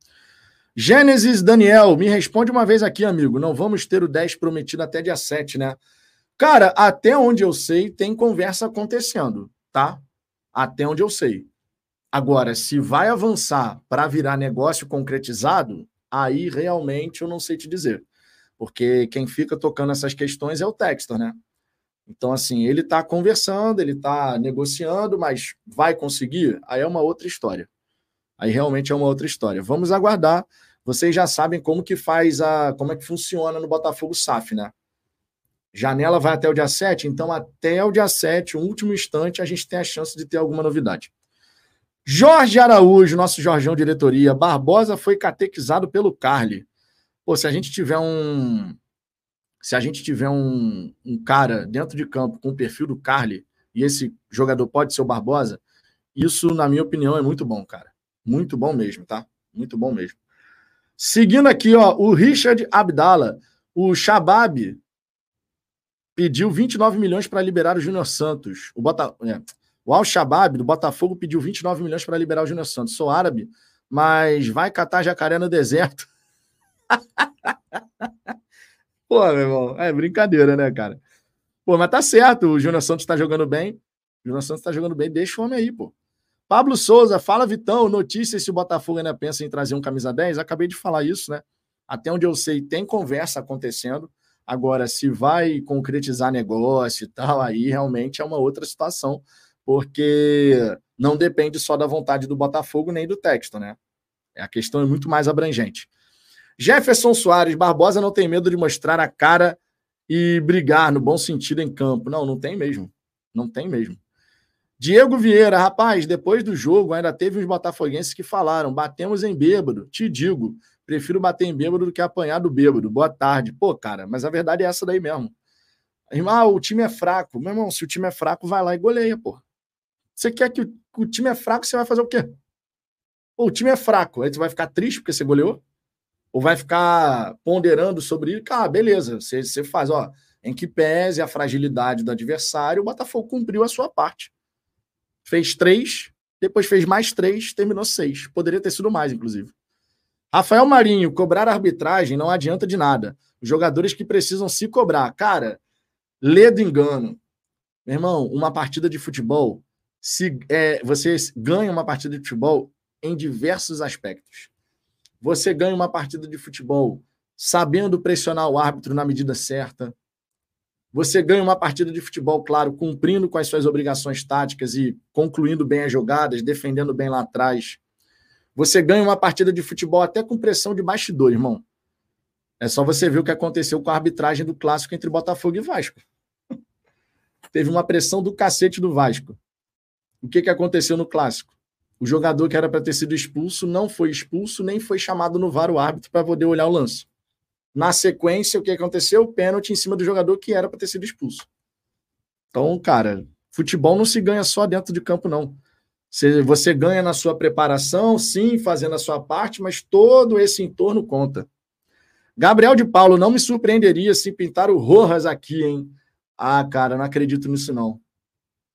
Gênesis Daniel, me responde uma vez aqui, amigo. Não vamos ter o 10 prometido até dia 7, né? Cara, até onde eu sei, tem conversa acontecendo, tá? Até onde eu sei. Agora, se vai avançar para virar negócio concretizado, aí realmente eu não sei te dizer. Porque quem fica tocando essas questões é o Textor, né? Então, assim, ele está conversando, ele está negociando, mas vai conseguir? Aí é uma outra história. Aí realmente é uma outra história. Vamos aguardar. Vocês já sabem como que faz a. como é que funciona no Botafogo SAF, né? Janela vai até o dia 7, então até o dia 7, o último instante, a gente tem a chance de ter alguma novidade. Jorge Araújo, nosso Jorgão diretoria. Barbosa foi catequizado pelo Carly. Pô, se a gente tiver um. Se a gente tiver um, um cara dentro de campo com o perfil do Carly, e esse jogador pode ser o Barbosa, isso, na minha opinião, é muito bom, cara. Muito bom mesmo, tá? Muito bom mesmo. Seguindo aqui, ó, o Richard Abdala, o Shabab pediu 29 milhões para liberar o Júnior Santos. O, Bota... É. o Al-Shabaab do Botafogo pediu 29 milhões para liberar o Júnior Santos. Sou árabe, mas vai catar jacaré no deserto. Pô, meu irmão, é brincadeira, né, cara? Pô, mas tá certo, o Júnior Santos tá jogando bem. O Júnior Santos tá jogando bem, deixa o homem aí, pô. Pablo Souza, fala Vitão, notícias se o Botafogo ainda pensa em trazer um camisa 10. Acabei de falar isso, né? Até onde eu sei, tem conversa acontecendo. Agora, se vai concretizar negócio e tal, aí realmente é uma outra situação, porque não depende só da vontade do Botafogo nem do texto, né? A questão é muito mais abrangente. Jefferson Soares, Barbosa não tem medo de mostrar a cara e brigar no bom sentido em campo. Não, não tem mesmo. Não tem mesmo. Diego Vieira, rapaz, depois do jogo ainda teve uns botafoguenses que falaram: batemos em bêbado. Te digo, Prefiro bater em bêbado do que apanhar do bêbado. Boa tarde. Pô, cara, mas a verdade é essa daí mesmo. Ah, o time é fraco. Meu irmão, se o time é fraco, vai lá e goleia, pô. Você quer que o, o time é fraco, você vai fazer o quê? Pô, o time é fraco. Aí você vai ficar triste porque você goleou? Ou vai ficar ponderando sobre isso? Ah, beleza. Você, você faz, ó, em que pese a fragilidade do adversário, o Botafogo cumpriu a sua parte. Fez três, depois fez mais três, terminou seis. Poderia ter sido mais, inclusive. Rafael Marinho, cobrar arbitragem não adianta de nada. Jogadores que precisam se cobrar. Cara, lê do engano. Meu irmão, uma partida de futebol, se é, você ganha uma partida de futebol em diversos aspectos. Você ganha uma partida de futebol sabendo pressionar o árbitro na medida certa. Você ganha uma partida de futebol, claro, cumprindo com as suas obrigações táticas e concluindo bem as jogadas, defendendo bem lá atrás. Você ganha uma partida de futebol até com pressão de bastidor, irmão. É só você ver o que aconteceu com a arbitragem do clássico entre Botafogo e Vasco. Teve uma pressão do cacete do Vasco. O que, que aconteceu no clássico? O jogador que era para ter sido expulso não foi expulso, nem foi chamado no VAR o árbitro para poder olhar o lance. Na sequência, o que aconteceu? Pênalti em cima do jogador que era para ter sido expulso. Então, cara, futebol não se ganha só dentro de campo, não. Você, ganha na sua preparação, sim, fazendo a sua parte, mas todo esse entorno conta. Gabriel de Paulo, não me surpreenderia se pintar o Rojas aqui, hein? Ah, cara, não acredito nisso, não.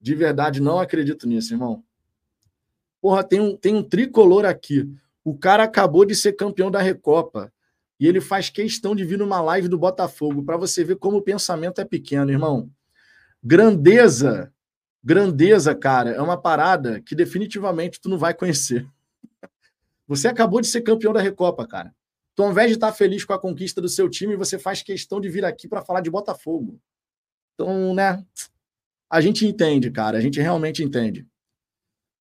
De verdade, não acredito nisso, irmão. Porra, tem um, tem um tricolor aqui. O cara acabou de ser campeão da Recopa. E ele faz questão de vir numa live do Botafogo, para você ver como o pensamento é pequeno, irmão. Grandeza Grandeza, cara, é uma parada que definitivamente tu não vai conhecer. Você acabou de ser campeão da Recopa, cara. Então, ao invés de estar feliz com a conquista do seu time, você faz questão de vir aqui para falar de Botafogo. Então, né? A gente entende, cara. A gente realmente entende.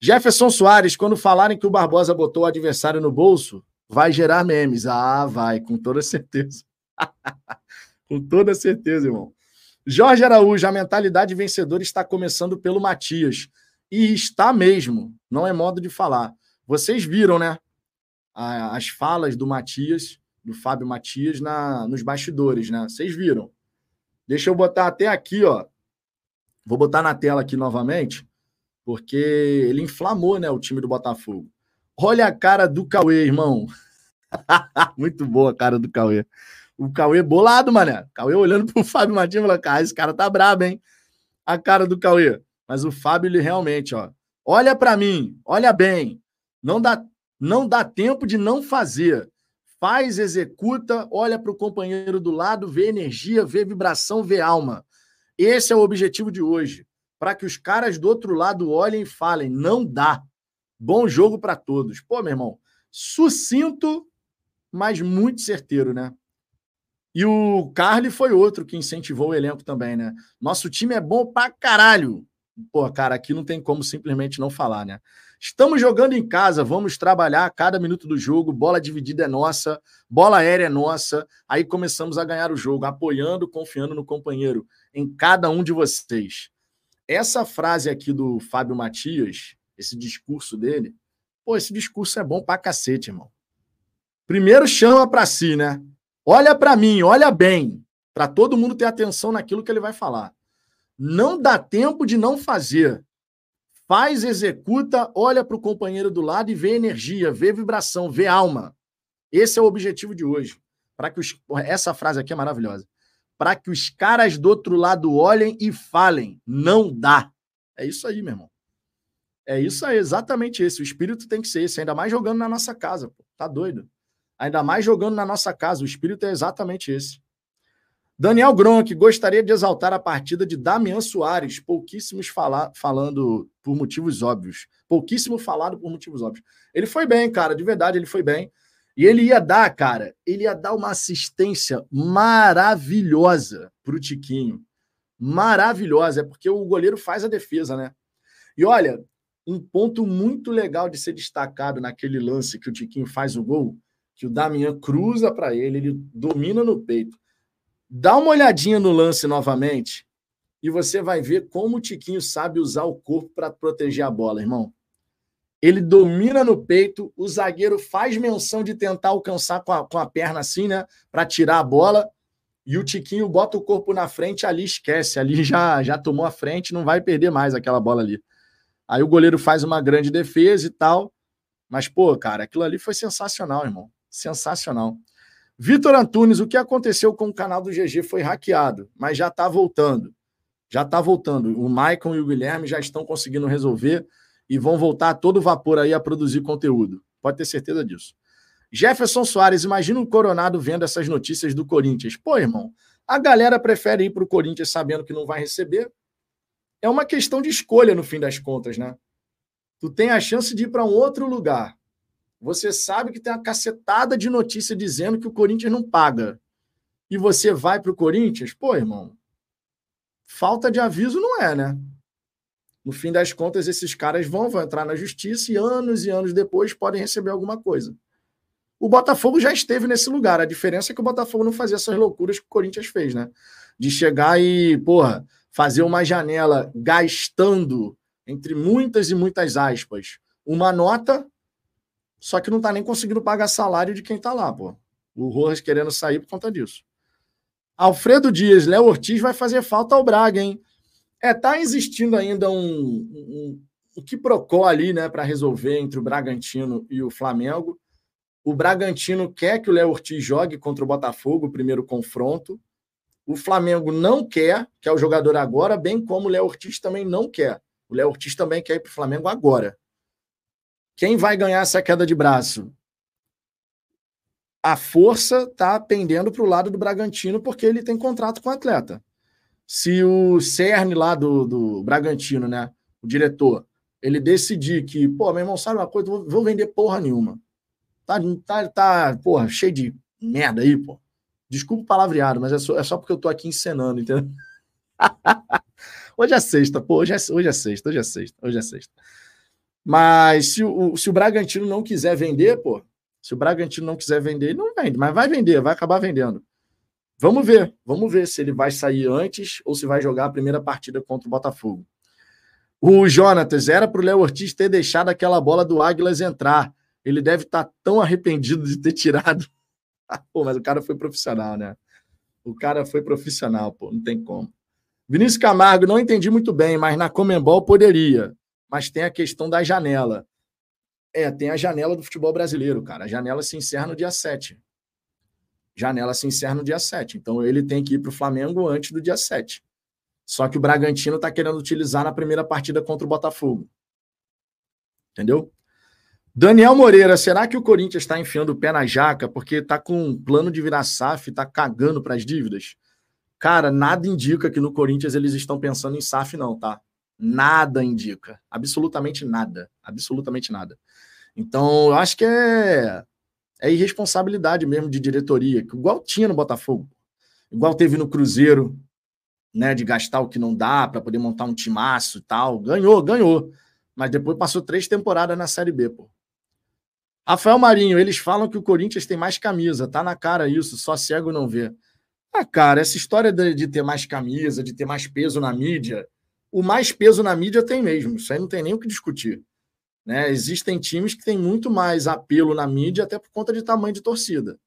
Jefferson Soares, quando falarem que o Barbosa botou o adversário no bolso, vai gerar memes. Ah, vai, com toda certeza. com toda certeza, irmão. Jorge Araújo, a mentalidade vencedora está começando pelo Matias. E está mesmo, não é modo de falar. Vocês viram, né? As falas do Matias, do Fábio Matias, na, nos bastidores, né? Vocês viram. Deixa eu botar até aqui, ó. Vou botar na tela aqui novamente, porque ele inflamou, né, o time do Botafogo. Olha a cara do Cauê, irmão. Muito boa a cara do Cauê. O Cauê bolado, mané. Cauê olhando pro Fábio Martins falando, cara, esse cara tá brabo, hein? A cara do Cauê. Mas o Fábio, ele realmente, ó. Olha para mim, olha bem. Não dá, não dá tempo de não fazer. Faz, executa, olha para o companheiro do lado, vê energia, vê vibração, vê alma. Esse é o objetivo de hoje. Para que os caras do outro lado olhem e falem: não dá. Bom jogo para todos. Pô, meu irmão, sucinto, mas muito certeiro, né? E o Carly foi outro que incentivou o elenco também, né? Nosso time é bom pra caralho. Pô, cara, aqui não tem como simplesmente não falar, né? Estamos jogando em casa, vamos trabalhar cada minuto do jogo, bola dividida é nossa, bola aérea é nossa. Aí começamos a ganhar o jogo, apoiando, confiando no companheiro, em cada um de vocês. Essa frase aqui do Fábio Matias, esse discurso dele, pô, esse discurso é bom pra cacete, irmão. Primeiro chama pra si, né? Olha para mim, olha bem, para todo mundo ter atenção naquilo que ele vai falar. Não dá tempo de não fazer. Faz, executa, olha para o companheiro do lado e vê energia, vê vibração, vê alma. Esse é o objetivo de hoje. Para que os... essa frase aqui é maravilhosa. Para que os caras do outro lado olhem e falem, não dá. É isso aí, meu irmão. É isso aí, exatamente esse. O espírito tem que ser esse, ainda mais jogando na nossa casa. Pô. Tá doido? Ainda mais jogando na nossa casa. O espírito é exatamente esse. Daniel Gronk, gostaria de exaltar a partida de Damian Soares, pouquíssimos fala falando por motivos óbvios. Pouquíssimo falado por motivos óbvios. Ele foi bem, cara, de verdade, ele foi bem. E ele ia dar, cara, ele ia dar uma assistência maravilhosa para o Tiquinho. Maravilhosa, é porque o goleiro faz a defesa, né? E olha, um ponto muito legal de ser destacado naquele lance que o Tiquinho faz o gol que o Damian cruza para ele, ele domina no peito. Dá uma olhadinha no lance novamente e você vai ver como o Tiquinho sabe usar o corpo para proteger a bola, irmão. Ele domina no peito, o zagueiro faz menção de tentar alcançar com a, com a perna assim, né? Para tirar a bola. E o Tiquinho bota o corpo na frente, ali esquece. Ali já, já tomou a frente, não vai perder mais aquela bola ali. Aí o goleiro faz uma grande defesa e tal. Mas, pô, cara, aquilo ali foi sensacional, irmão. Sensacional. Vitor Antunes, o que aconteceu com o canal do GG foi hackeado, mas já está voltando. Já está voltando. O Maicon e o Guilherme já estão conseguindo resolver e vão voltar a todo vapor aí a produzir conteúdo. Pode ter certeza disso. Jefferson Soares, imagina o Coronado vendo essas notícias do Corinthians. Pô, irmão, a galera prefere ir para o Corinthians sabendo que não vai receber. É uma questão de escolha, no fim das contas, né? Tu tem a chance de ir para um outro lugar. Você sabe que tem uma cacetada de notícia dizendo que o Corinthians não paga. E você vai para o Corinthians? Pô, irmão, falta de aviso não é, né? No fim das contas, esses caras vão, vão entrar na justiça e anos e anos depois podem receber alguma coisa. O Botafogo já esteve nesse lugar. A diferença é que o Botafogo não fazia essas loucuras que o Corinthians fez, né? De chegar e, porra, fazer uma janela gastando, entre muitas e muitas aspas, uma nota, só que não tá nem conseguindo pagar salário de quem tá lá, pô. O Rojas querendo sair por conta disso. Alfredo Dias, Léo Ortiz vai fazer falta ao Braga, hein? É, tá existindo ainda um, um, um que procó ali, né, para resolver entre o Bragantino e o Flamengo. O Bragantino quer que o Léo Ortiz jogue contra o Botafogo, o primeiro confronto. O Flamengo não quer, que é o jogador agora, bem como o Léo Ortiz também não quer. O Léo Ortiz também quer ir para o Flamengo agora. Quem vai ganhar essa queda de braço? A força está pendendo para o lado do Bragantino, porque ele tem contrato com o atleta se o Cerne lá do, do Bragantino, né, o diretor, ele decidir que, pô, meu irmão, sabe uma coisa, vou, vou vender porra nenhuma. Tá, tá, tá, porra, cheio de merda aí, pô. Desculpa o palavreado, mas é só, é só porque eu tô aqui encenando, entendeu? hoje é sexta, pô, hoje é, hoje é sexta, hoje é sexta, hoje é sexta. Mas se o, se o Bragantino não quiser vender, pô, se o Bragantino não quiser vender, ele não vende, mas vai vender, vai acabar vendendo. Vamos ver, vamos ver se ele vai sair antes ou se vai jogar a primeira partida contra o Botafogo. O Jonatas, era para o Léo Ortiz ter deixado aquela bola do Águilas entrar. Ele deve estar tá tão arrependido de ter tirado. pô, mas o cara foi profissional, né? O cara foi profissional, pô, não tem como. Vinícius Camargo, não entendi muito bem, mas na Comembol poderia. Mas tem a questão da janela. É, tem a janela do futebol brasileiro, cara. A janela se encerra no dia 7 janela se encerra no dia 7. Então ele tem que ir para o Flamengo antes do dia 7. Só que o Bragantino está querendo utilizar na primeira partida contra o Botafogo. Entendeu? Daniel Moreira, será que o Corinthians está enfiando o pé na jaca porque está com um plano de virar SAF está cagando para as dívidas? Cara, nada indica que no Corinthians eles estão pensando em SAF, não, tá? Nada indica. Absolutamente nada. Absolutamente nada. Então, eu acho que é é irresponsabilidade mesmo de diretoria, igual tinha no Botafogo, igual teve no Cruzeiro, né, de gastar o que não dá para poder montar um timaço e tal. Ganhou, ganhou. Mas depois passou três temporadas na Série B, pô. Rafael Marinho, eles falam que o Corinthians tem mais camisa, tá na cara isso, só cego não vê. Ah, cara, essa história de, de ter mais camisa, de ter mais peso na mídia, o mais peso na mídia tem mesmo, isso aí não tem nem o que discutir. Né? Existem times que têm muito mais apelo na mídia, até por conta de tamanho de torcida.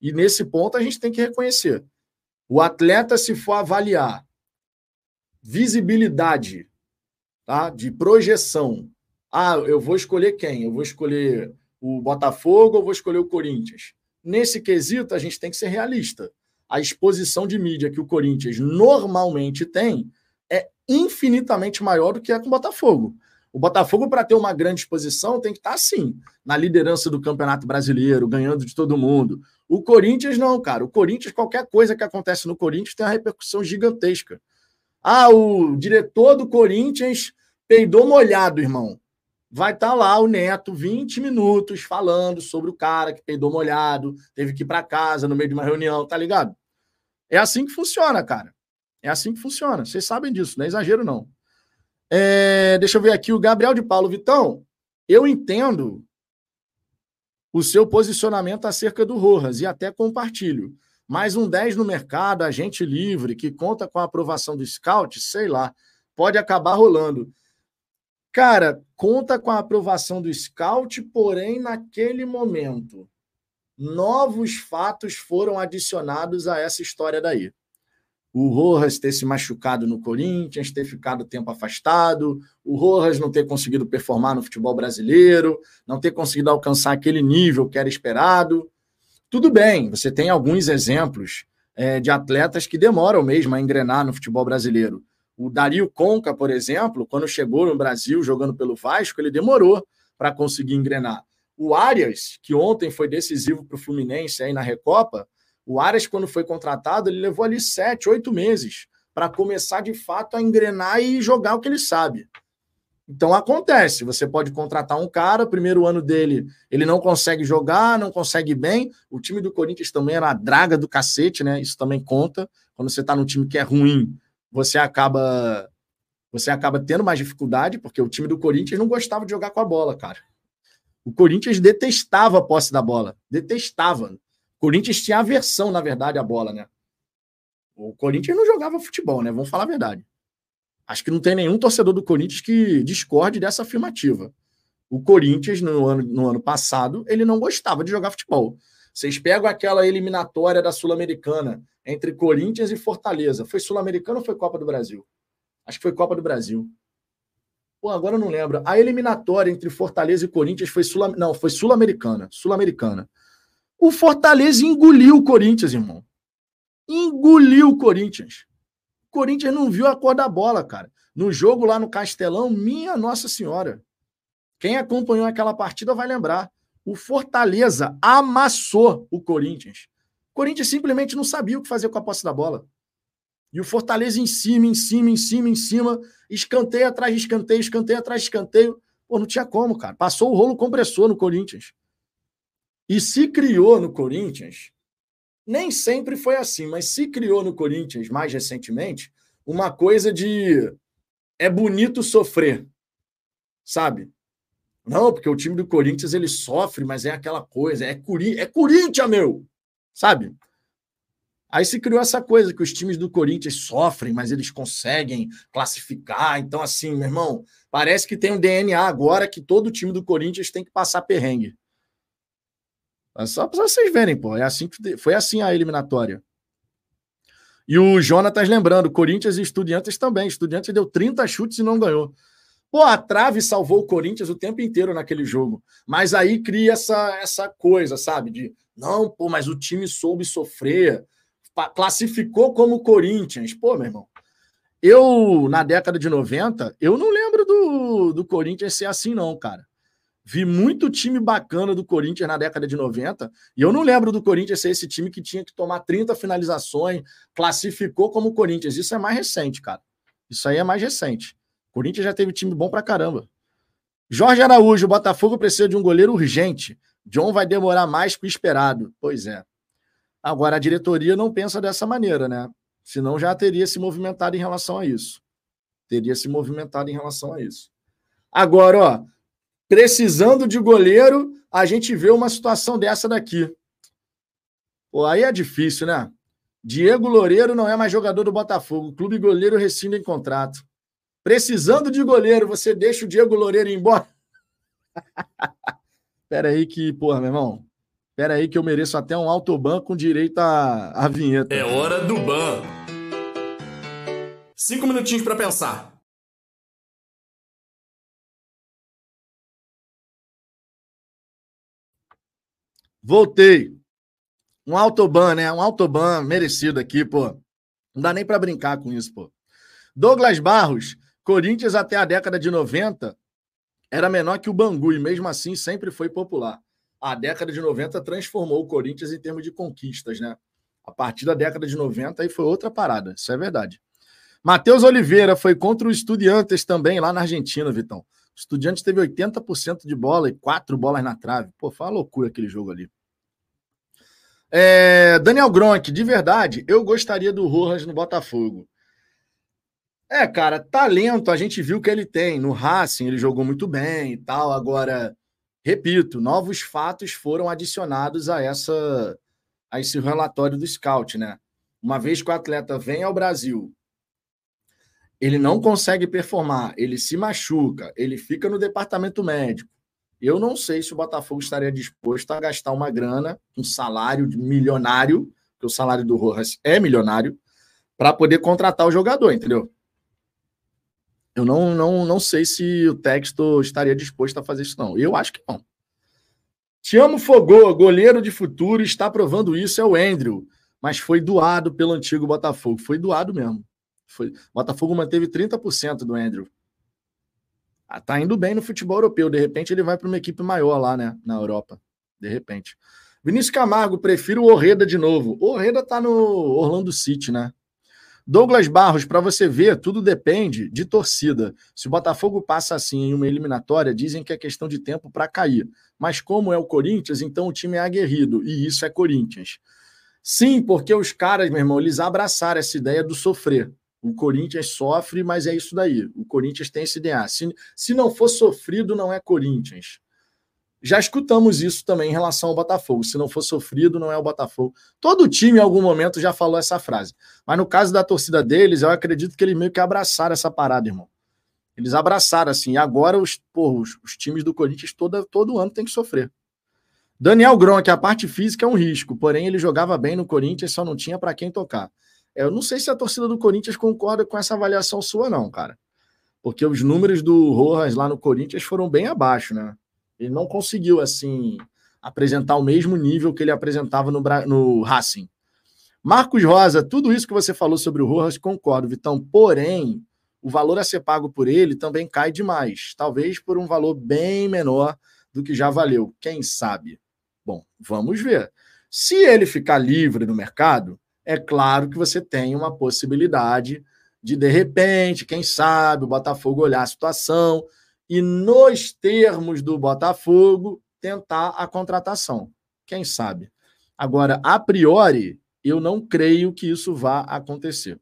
E nesse ponto a gente tem que reconhecer. O atleta, se for avaliar visibilidade, tá? de projeção, ah, eu vou escolher quem? Eu vou escolher o Botafogo ou vou escolher o Corinthians? Nesse quesito, a gente tem que ser realista. A exposição de mídia que o Corinthians normalmente tem é infinitamente maior do que a com o Botafogo. O Botafogo, para ter uma grande exposição, tem que estar tá, assim, na liderança do Campeonato Brasileiro, ganhando de todo mundo. O Corinthians não, cara. O Corinthians, qualquer coisa que acontece no Corinthians tem uma repercussão gigantesca. Ah, o diretor do Corinthians peidou molhado, irmão. Vai estar tá lá o Neto 20 minutos falando sobre o cara que peidou molhado, teve que ir para casa no meio de uma reunião, tá ligado? É assim que funciona, cara. É assim que funciona. Vocês sabem disso, não é exagero, não. É, deixa eu ver aqui o Gabriel de Paulo. Vitão, eu entendo o seu posicionamento acerca do Rojas e até compartilho. Mais um 10 no mercado, agente livre, que conta com a aprovação do scout, sei lá, pode acabar rolando. Cara, conta com a aprovação do scout, porém, naquele momento, novos fatos foram adicionados a essa história daí. O Rojas ter se machucado no Corinthians, ter ficado tempo afastado, o Rojas não ter conseguido performar no futebol brasileiro, não ter conseguido alcançar aquele nível que era esperado. Tudo bem, você tem alguns exemplos é, de atletas que demoram mesmo a engrenar no futebol brasileiro. O Dario Conca, por exemplo, quando chegou no Brasil jogando pelo Vasco, ele demorou para conseguir engrenar. O Arias, que ontem foi decisivo para o Fluminense aí na Recopa, o Arias, quando foi contratado, ele levou ali sete, oito meses para começar de fato a engrenar e jogar o que ele sabe. Então acontece, você pode contratar um cara, primeiro ano dele, ele não consegue jogar, não consegue bem. O time do Corinthians também era a draga do cacete, né? Isso também conta. Quando você está num time que é ruim, você acaba você acaba tendo mais dificuldade, porque o time do Corinthians não gostava de jogar com a bola, cara. O Corinthians detestava a posse da bola, detestava. Corinthians tinha aversão, na verdade, à bola, né? O Corinthians não jogava futebol, né? Vamos falar a verdade. Acho que não tem nenhum torcedor do Corinthians que discorde dessa afirmativa. O Corinthians, no ano, no ano passado, ele não gostava de jogar futebol. Vocês pegam aquela eliminatória da Sul-Americana entre Corinthians e Fortaleza. Foi Sul-Americana ou foi Copa do Brasil? Acho que foi Copa do Brasil. Pô, agora eu não lembro. A eliminatória entre Fortaleza e Corinthians foi Sul não, foi Sul-Americana, Sul-Americana. O Fortaleza engoliu o Corinthians, irmão. Engoliu o Corinthians. O Corinthians não viu a cor da bola, cara. No jogo lá no Castelão, minha Nossa Senhora. Quem acompanhou aquela partida vai lembrar. O Fortaleza amassou o Corinthians. O Corinthians simplesmente não sabia o que fazer com a posse da bola. E o Fortaleza em cima, em cima, em cima, em cima, escanteio atrás de escanteio, escanteio atrás de escanteio. Pô, não tinha como, cara. Passou o rolo compressor no Corinthians. E se criou no Corinthians, nem sempre foi assim, mas se criou no Corinthians mais recentemente uma coisa de é bonito sofrer, sabe? Não, porque o time do Corinthians ele sofre, mas é aquela coisa, é, Curi é Corinthians, meu, sabe? Aí se criou essa coisa que os times do Corinthians sofrem, mas eles conseguem classificar. Então, assim, meu irmão, parece que tem um DNA agora que todo time do Corinthians tem que passar perrengue. É só para vocês verem, pô. É assim que foi assim a eliminatória. E o Jonatas lembrando, Corinthians e Estudiantes também. Estudiantes deu 30 chutes e não ganhou. Pô, a trave salvou o Corinthians o tempo inteiro naquele jogo. Mas aí cria essa, essa coisa, sabe? De não, pô, mas o time soube sofrer classificou como Corinthians. Pô, meu irmão, eu, na década de 90, eu não lembro do, do Corinthians ser assim, não, cara. Vi muito time bacana do Corinthians na década de 90, e eu não lembro do Corinthians ser esse time que tinha que tomar 30 finalizações, classificou como Corinthians. Isso é mais recente, cara. Isso aí é mais recente. O Corinthians já teve time bom pra caramba. Jorge Araújo, o Botafogo precisa de um goleiro urgente. John vai demorar mais que o esperado. Pois é. Agora, a diretoria não pensa dessa maneira, né? Senão já teria se movimentado em relação a isso. Teria se movimentado em relação a isso. Agora, ó, precisando de goleiro, a gente vê uma situação dessa daqui. Pô, aí é difícil, né? Diego Loureiro não é mais jogador do Botafogo. Clube goleiro rescinde em contrato. Precisando de goleiro, você deixa o Diego Loureiro ir embora? Pera aí que, porra, meu irmão. Espera aí que eu mereço até um autoban com direito à, à vinheta. É hora do ban. Cinco minutinhos para pensar. Voltei. Um autoban, né? Um autoban merecido aqui, pô. Não dá nem para brincar com isso, pô. Douglas Barros, Corinthians até a década de 90 era menor que o Bangu e mesmo assim sempre foi popular a década de 90 transformou o Corinthians em termos de conquistas, né? A partir da década de 90 aí foi outra parada, isso é verdade. Matheus Oliveira foi contra o Estudiantes também lá na Argentina, Vitão. Estudiantes teve 80% de bola e quatro bolas na trave. Pô, foi uma loucura aquele jogo ali. É, Daniel Gronk, de verdade, eu gostaria do Rojas no Botafogo. É, cara, talento a gente viu que ele tem. No Racing ele jogou muito bem e tal. Agora, repito, novos fatos foram adicionados a essa a esse relatório do scout, né? Uma vez que o atleta vem ao Brasil ele não consegue performar, ele se machuca, ele fica no departamento médico. Eu não sei se o Botafogo estaria disposto a gastar uma grana, um salário milionário, que o salário do Rojas é milionário, para poder contratar o jogador, entendeu? Eu não, não, não sei se o texto estaria disposto a fazer isso, não. Eu acho que não. Te amo, Fogô, goleiro de futuro, está provando isso, é o Andrew. Mas foi doado pelo antigo Botafogo. Foi doado mesmo. Foi, Botafogo manteve 30% do Andrew. Ah, tá indo bem no futebol europeu. De repente ele vai para uma equipe maior lá, né? Na Europa. De repente. Vinícius Camargo, prefiro o Orreda de novo. O Orreda tá no Orlando City, né? Douglas Barros, para você ver, tudo depende de torcida. Se o Botafogo passa assim em uma eliminatória, dizem que é questão de tempo para cair. Mas como é o Corinthians, então o time é aguerrido. E isso é Corinthians. Sim, porque os caras, meu irmão, eles abraçaram essa ideia do sofrer. O Corinthians sofre, mas é isso daí. O Corinthians tem esse DNA. Se, se não for sofrido, não é Corinthians. Já escutamos isso também em relação ao Botafogo. Se não for sofrido, não é o Botafogo. Todo time, em algum momento, já falou essa frase. Mas no caso da torcida deles, eu acredito que eles meio que abraçaram essa parada, irmão. Eles abraçaram assim. E agora os, porra, os, os, times do Corinthians todo, todo ano tem que sofrer. Daniel Gronk, a parte física é um risco, porém ele jogava bem no Corinthians, só não tinha para quem tocar. Eu não sei se a torcida do Corinthians concorda com essa avaliação sua, não, cara. Porque os números do Rojas lá no Corinthians foram bem abaixo, né? Ele não conseguiu, assim, apresentar o mesmo nível que ele apresentava no, no Racing. Marcos Rosa, tudo isso que você falou sobre o Rojas, concordo, Vitão. Porém, o valor a ser pago por ele também cai demais. Talvez por um valor bem menor do que já valeu. Quem sabe? Bom, vamos ver. Se ele ficar livre no mercado, é claro que você tem uma possibilidade de, de repente, quem sabe, o Botafogo olhar a situação e, nos termos do Botafogo, tentar a contratação. Quem sabe? Agora, a priori, eu não creio que isso vá acontecer.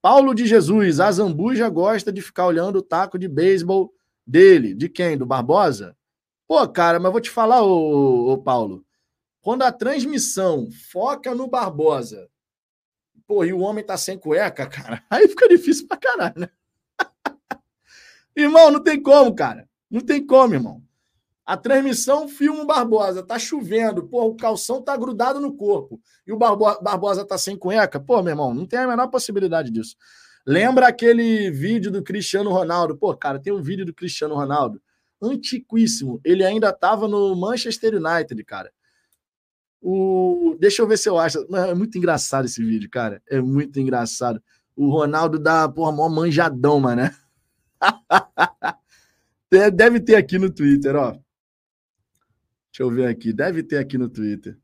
Paulo de Jesus, a Zambuja gosta de ficar olhando o taco de beisebol dele. De quem? Do Barbosa? Pô, cara, mas vou te falar, ô, ô Paulo. Quando a transmissão foca no Barbosa pô, e o homem tá sem cueca, cara, aí fica difícil pra caralho, né? irmão, não tem como, cara. Não tem como, irmão. A transmissão filma o Barbosa, tá chovendo, pô, o calção tá grudado no corpo e o Barbo Barbosa tá sem cueca, pô, meu irmão, não tem a menor possibilidade disso. Lembra aquele vídeo do Cristiano Ronaldo? Pô, cara, tem um vídeo do Cristiano Ronaldo antiquíssimo. Ele ainda tava no Manchester United, cara. O... Deixa eu ver se eu acho. É muito engraçado esse vídeo, cara. É muito engraçado. O Ronaldo dá, porra, mó manjadão, mano. Né? Deve ter aqui no Twitter, ó. Deixa eu ver aqui. Deve ter aqui no Twitter.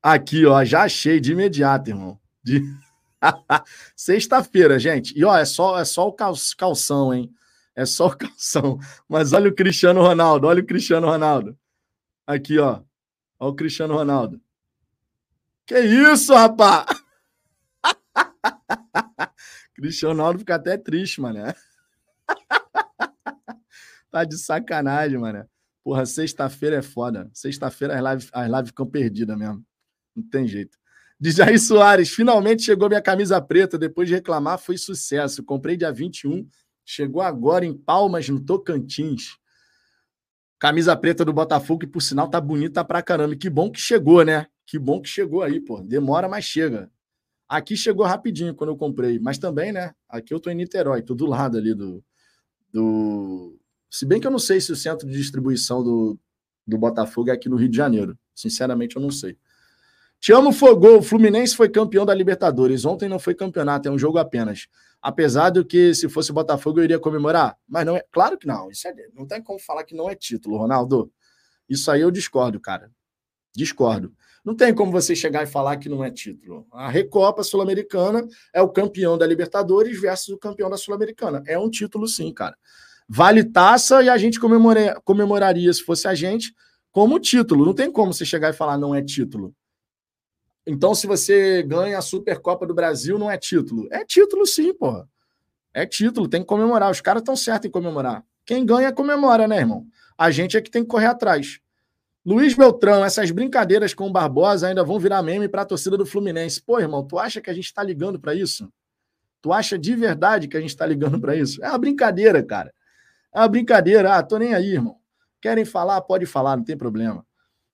Aqui, ó. Já achei de imediato, irmão. De... Sexta-feira, gente. E ó, é só, é só o calção, hein? É só o calção. Mas olha o Cristiano Ronaldo. Olha o Cristiano Ronaldo. Aqui, ó. Olha o Cristiano Ronaldo. Que isso, rapá? Cristiano Ronaldo fica até triste, mano. tá de sacanagem, mano. Porra, sexta-feira é foda. Sexta-feira as lives, as lives ficam perdidas mesmo. Não tem jeito. De Jair Soares, finalmente chegou minha camisa preta. Depois de reclamar, foi sucesso. Comprei dia 21. Chegou agora em Palmas, no Tocantins. Camisa preta do Botafogo, que por sinal tá bonita pra caramba. que bom que chegou, né? Que bom que chegou aí, pô. Demora, mas chega. Aqui chegou rapidinho quando eu comprei, mas também, né? Aqui eu tô em Niterói, tô do lado ali do. do... Se bem que eu não sei se o centro de distribuição do, do Botafogo é aqui no Rio de Janeiro. Sinceramente, eu não sei. Te amo, Fogô. O Fluminense foi campeão da Libertadores. Ontem não foi campeonato, é um jogo apenas. Apesar do que, se fosse Botafogo, eu iria comemorar. Mas não é. Claro que não. Isso é, não tem como falar que não é título, Ronaldo. Isso aí eu discordo, cara. Discordo. Não tem como você chegar e falar que não é título. A Recopa Sul-Americana é o campeão da Libertadores versus o campeão da Sul-Americana. É um título, sim, cara. Vale taça e a gente comemoraria, se fosse a gente, como título. Não tem como você chegar e falar não é título. Então, se você ganha a Supercopa do Brasil, não é título. É título, sim, porra. É título, tem que comemorar. Os caras estão certos em comemorar. Quem ganha, comemora, né, irmão? A gente é que tem que correr atrás. Luiz Beltrão, essas brincadeiras com o Barbosa ainda vão virar meme para a torcida do Fluminense. Pô, irmão, tu acha que a gente está ligando para isso? Tu acha de verdade que a gente está ligando para isso? É uma brincadeira, cara. É uma brincadeira. Ah, tô nem aí, irmão. Querem falar? Pode falar, não tem problema.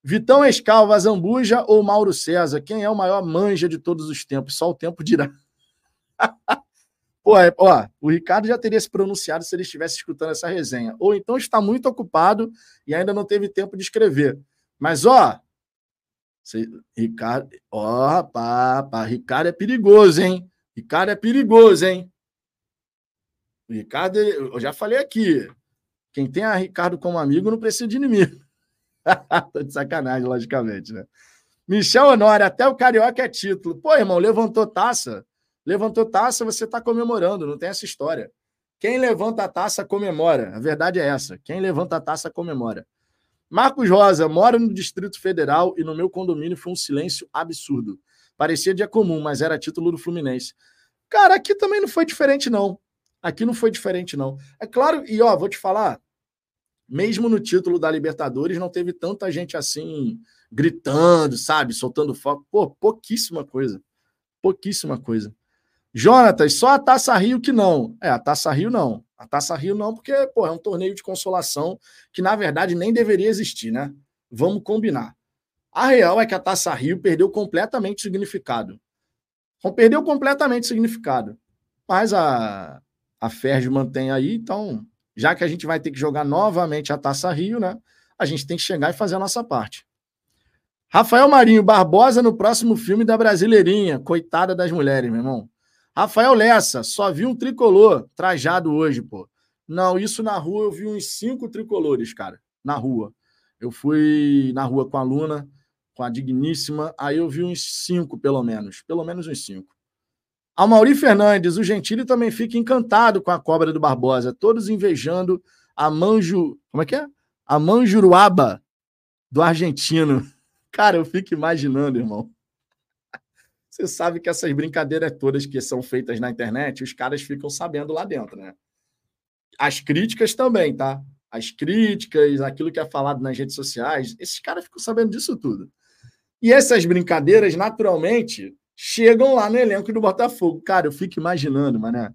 Vitão Escalva, Zambuja ou Mauro César? Quem é o maior manja de todos os tempos? Só o tempo dirá. Pô, é, ó, o Ricardo já teria se pronunciado se ele estivesse escutando essa resenha. Ou então está muito ocupado e ainda não teve tempo de escrever. Mas, ó, Ricardo, ó, rapaz, Ricardo é perigoso, hein? Ricardo é perigoso, hein? O Ricardo, eu já falei aqui, quem tem a Ricardo como amigo não precisa de inimigo. Tô de sacanagem, logicamente, né? Michel Honório, até o Carioca é título. Pô, irmão, levantou taça. Levantou taça, você está comemorando, não tem essa história. Quem levanta a taça comemora. A verdade é essa. Quem levanta a taça comemora. Marcos Rosa, mora no Distrito Federal e no meu condomínio foi um silêncio absurdo. Parecia dia comum, mas era título do Fluminense. Cara, aqui também não foi diferente, não. Aqui não foi diferente, não. É claro, e ó, vou te falar, mesmo no título da Libertadores, não teve tanta gente assim gritando, sabe, soltando foco. Pô, pouquíssima coisa. Pouquíssima coisa. Jonatas, só a Taça Rio que não. É, a Taça Rio não. A Taça Rio não, porque pô, é um torneio de consolação que, na verdade, nem deveria existir, né? Vamos combinar. A real é que a Taça Rio perdeu completamente significado. Perdeu completamente significado. Mas a, a Ferg mantém aí, então, já que a gente vai ter que jogar novamente a Taça Rio, né? A gente tem que chegar e fazer a nossa parte. Rafael Marinho Barbosa no próximo filme da Brasileirinha. Coitada das mulheres, meu irmão. Rafael Lessa, só vi um tricolor trajado hoje, pô. Não, isso na rua eu vi uns cinco tricolores, cara, na rua. Eu fui na rua com a Luna, com a Digníssima, aí eu vi uns cinco, pelo menos. Pelo menos uns cinco. A Mauri Fernandes, o Gentili também fica encantado com a cobra do Barbosa, todos invejando a Manju. Como é que é? A Manjuruaba do argentino. Cara, eu fico imaginando, irmão. Você sabe que essas brincadeiras todas que são feitas na internet, os caras ficam sabendo lá dentro, né? As críticas também, tá? As críticas, aquilo que é falado nas redes sociais, esses caras ficam sabendo disso tudo. E essas brincadeiras, naturalmente, chegam lá no elenco do Botafogo. Cara, eu fico imaginando, mané,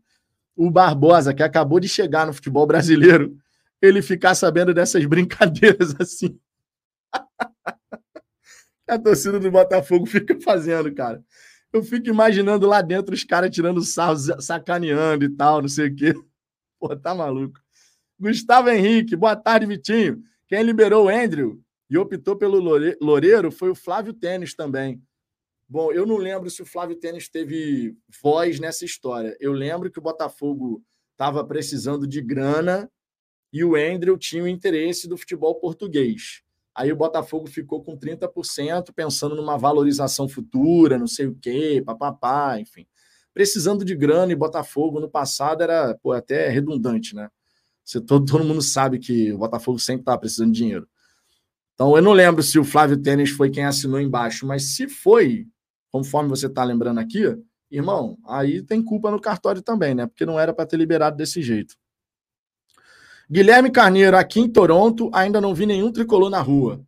o Barbosa, que acabou de chegar no futebol brasileiro, ele ficar sabendo dessas brincadeiras assim. a torcida do Botafogo fica fazendo, cara. Eu fico imaginando lá dentro os caras tirando sarro, sacaneando e tal, não sei o quê. Pô, tá maluco. Gustavo Henrique, boa tarde, Vitinho. Quem liberou o Andrew e optou pelo Loureiro foi o Flávio Tênis também. Bom, eu não lembro se o Flávio Tênis teve voz nessa história. Eu lembro que o Botafogo estava precisando de grana e o Andrew tinha o interesse do futebol português. Aí o Botafogo ficou com 30%, pensando numa valorização futura, não sei o quê, papapá, enfim. Precisando de grana e Botafogo no passado era pô, até redundante, né? Você, todo, todo mundo sabe que o Botafogo sempre estava precisando de dinheiro. Então eu não lembro se o Flávio Tênis foi quem assinou embaixo, mas se foi, conforme você está lembrando aqui, irmão, aí tem culpa no cartório também, né? Porque não era para ter liberado desse jeito. Guilherme Carneiro, aqui em Toronto, ainda não vi nenhum tricolor na rua.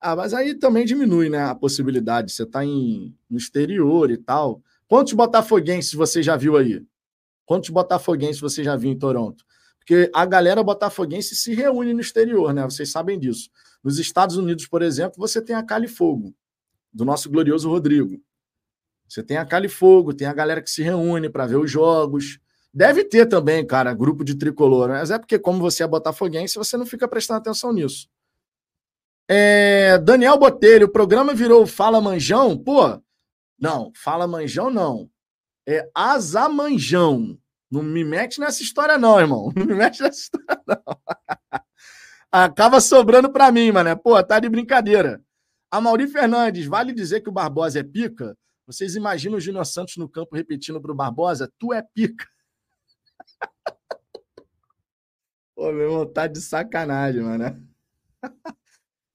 Ah, mas aí também diminui, né, a possibilidade. Você está no exterior e tal. Quantos botafoguenses você já viu aí? Quantos botafoguenses você já viu em Toronto? Porque a galera botafoguense se reúne no exterior, né? Vocês sabem disso. Nos Estados Unidos, por exemplo, você tem a Califogo, do nosso glorioso Rodrigo. Você tem a Califogo, tem a galera que se reúne para ver os jogos. Deve ter também, cara, grupo de tricolor, mas é porque, como você é botafoguense, você não fica prestando atenção nisso. É, Daniel Botelho, o programa virou Fala Manjão? Pô, não, Fala Manjão não. É Azamanjão. Não me mete nessa história, não, irmão. Não me mete nessa história, não. Acaba sobrando para mim, mano. Pô, tá de brincadeira. A Mauri Fernandes, vale dizer que o Barbosa é pica? Vocês imaginam o Júnior Santos no campo repetindo pro Barbosa? Tu é pica. Pô, meu irmão, tá de sacanagem, mano.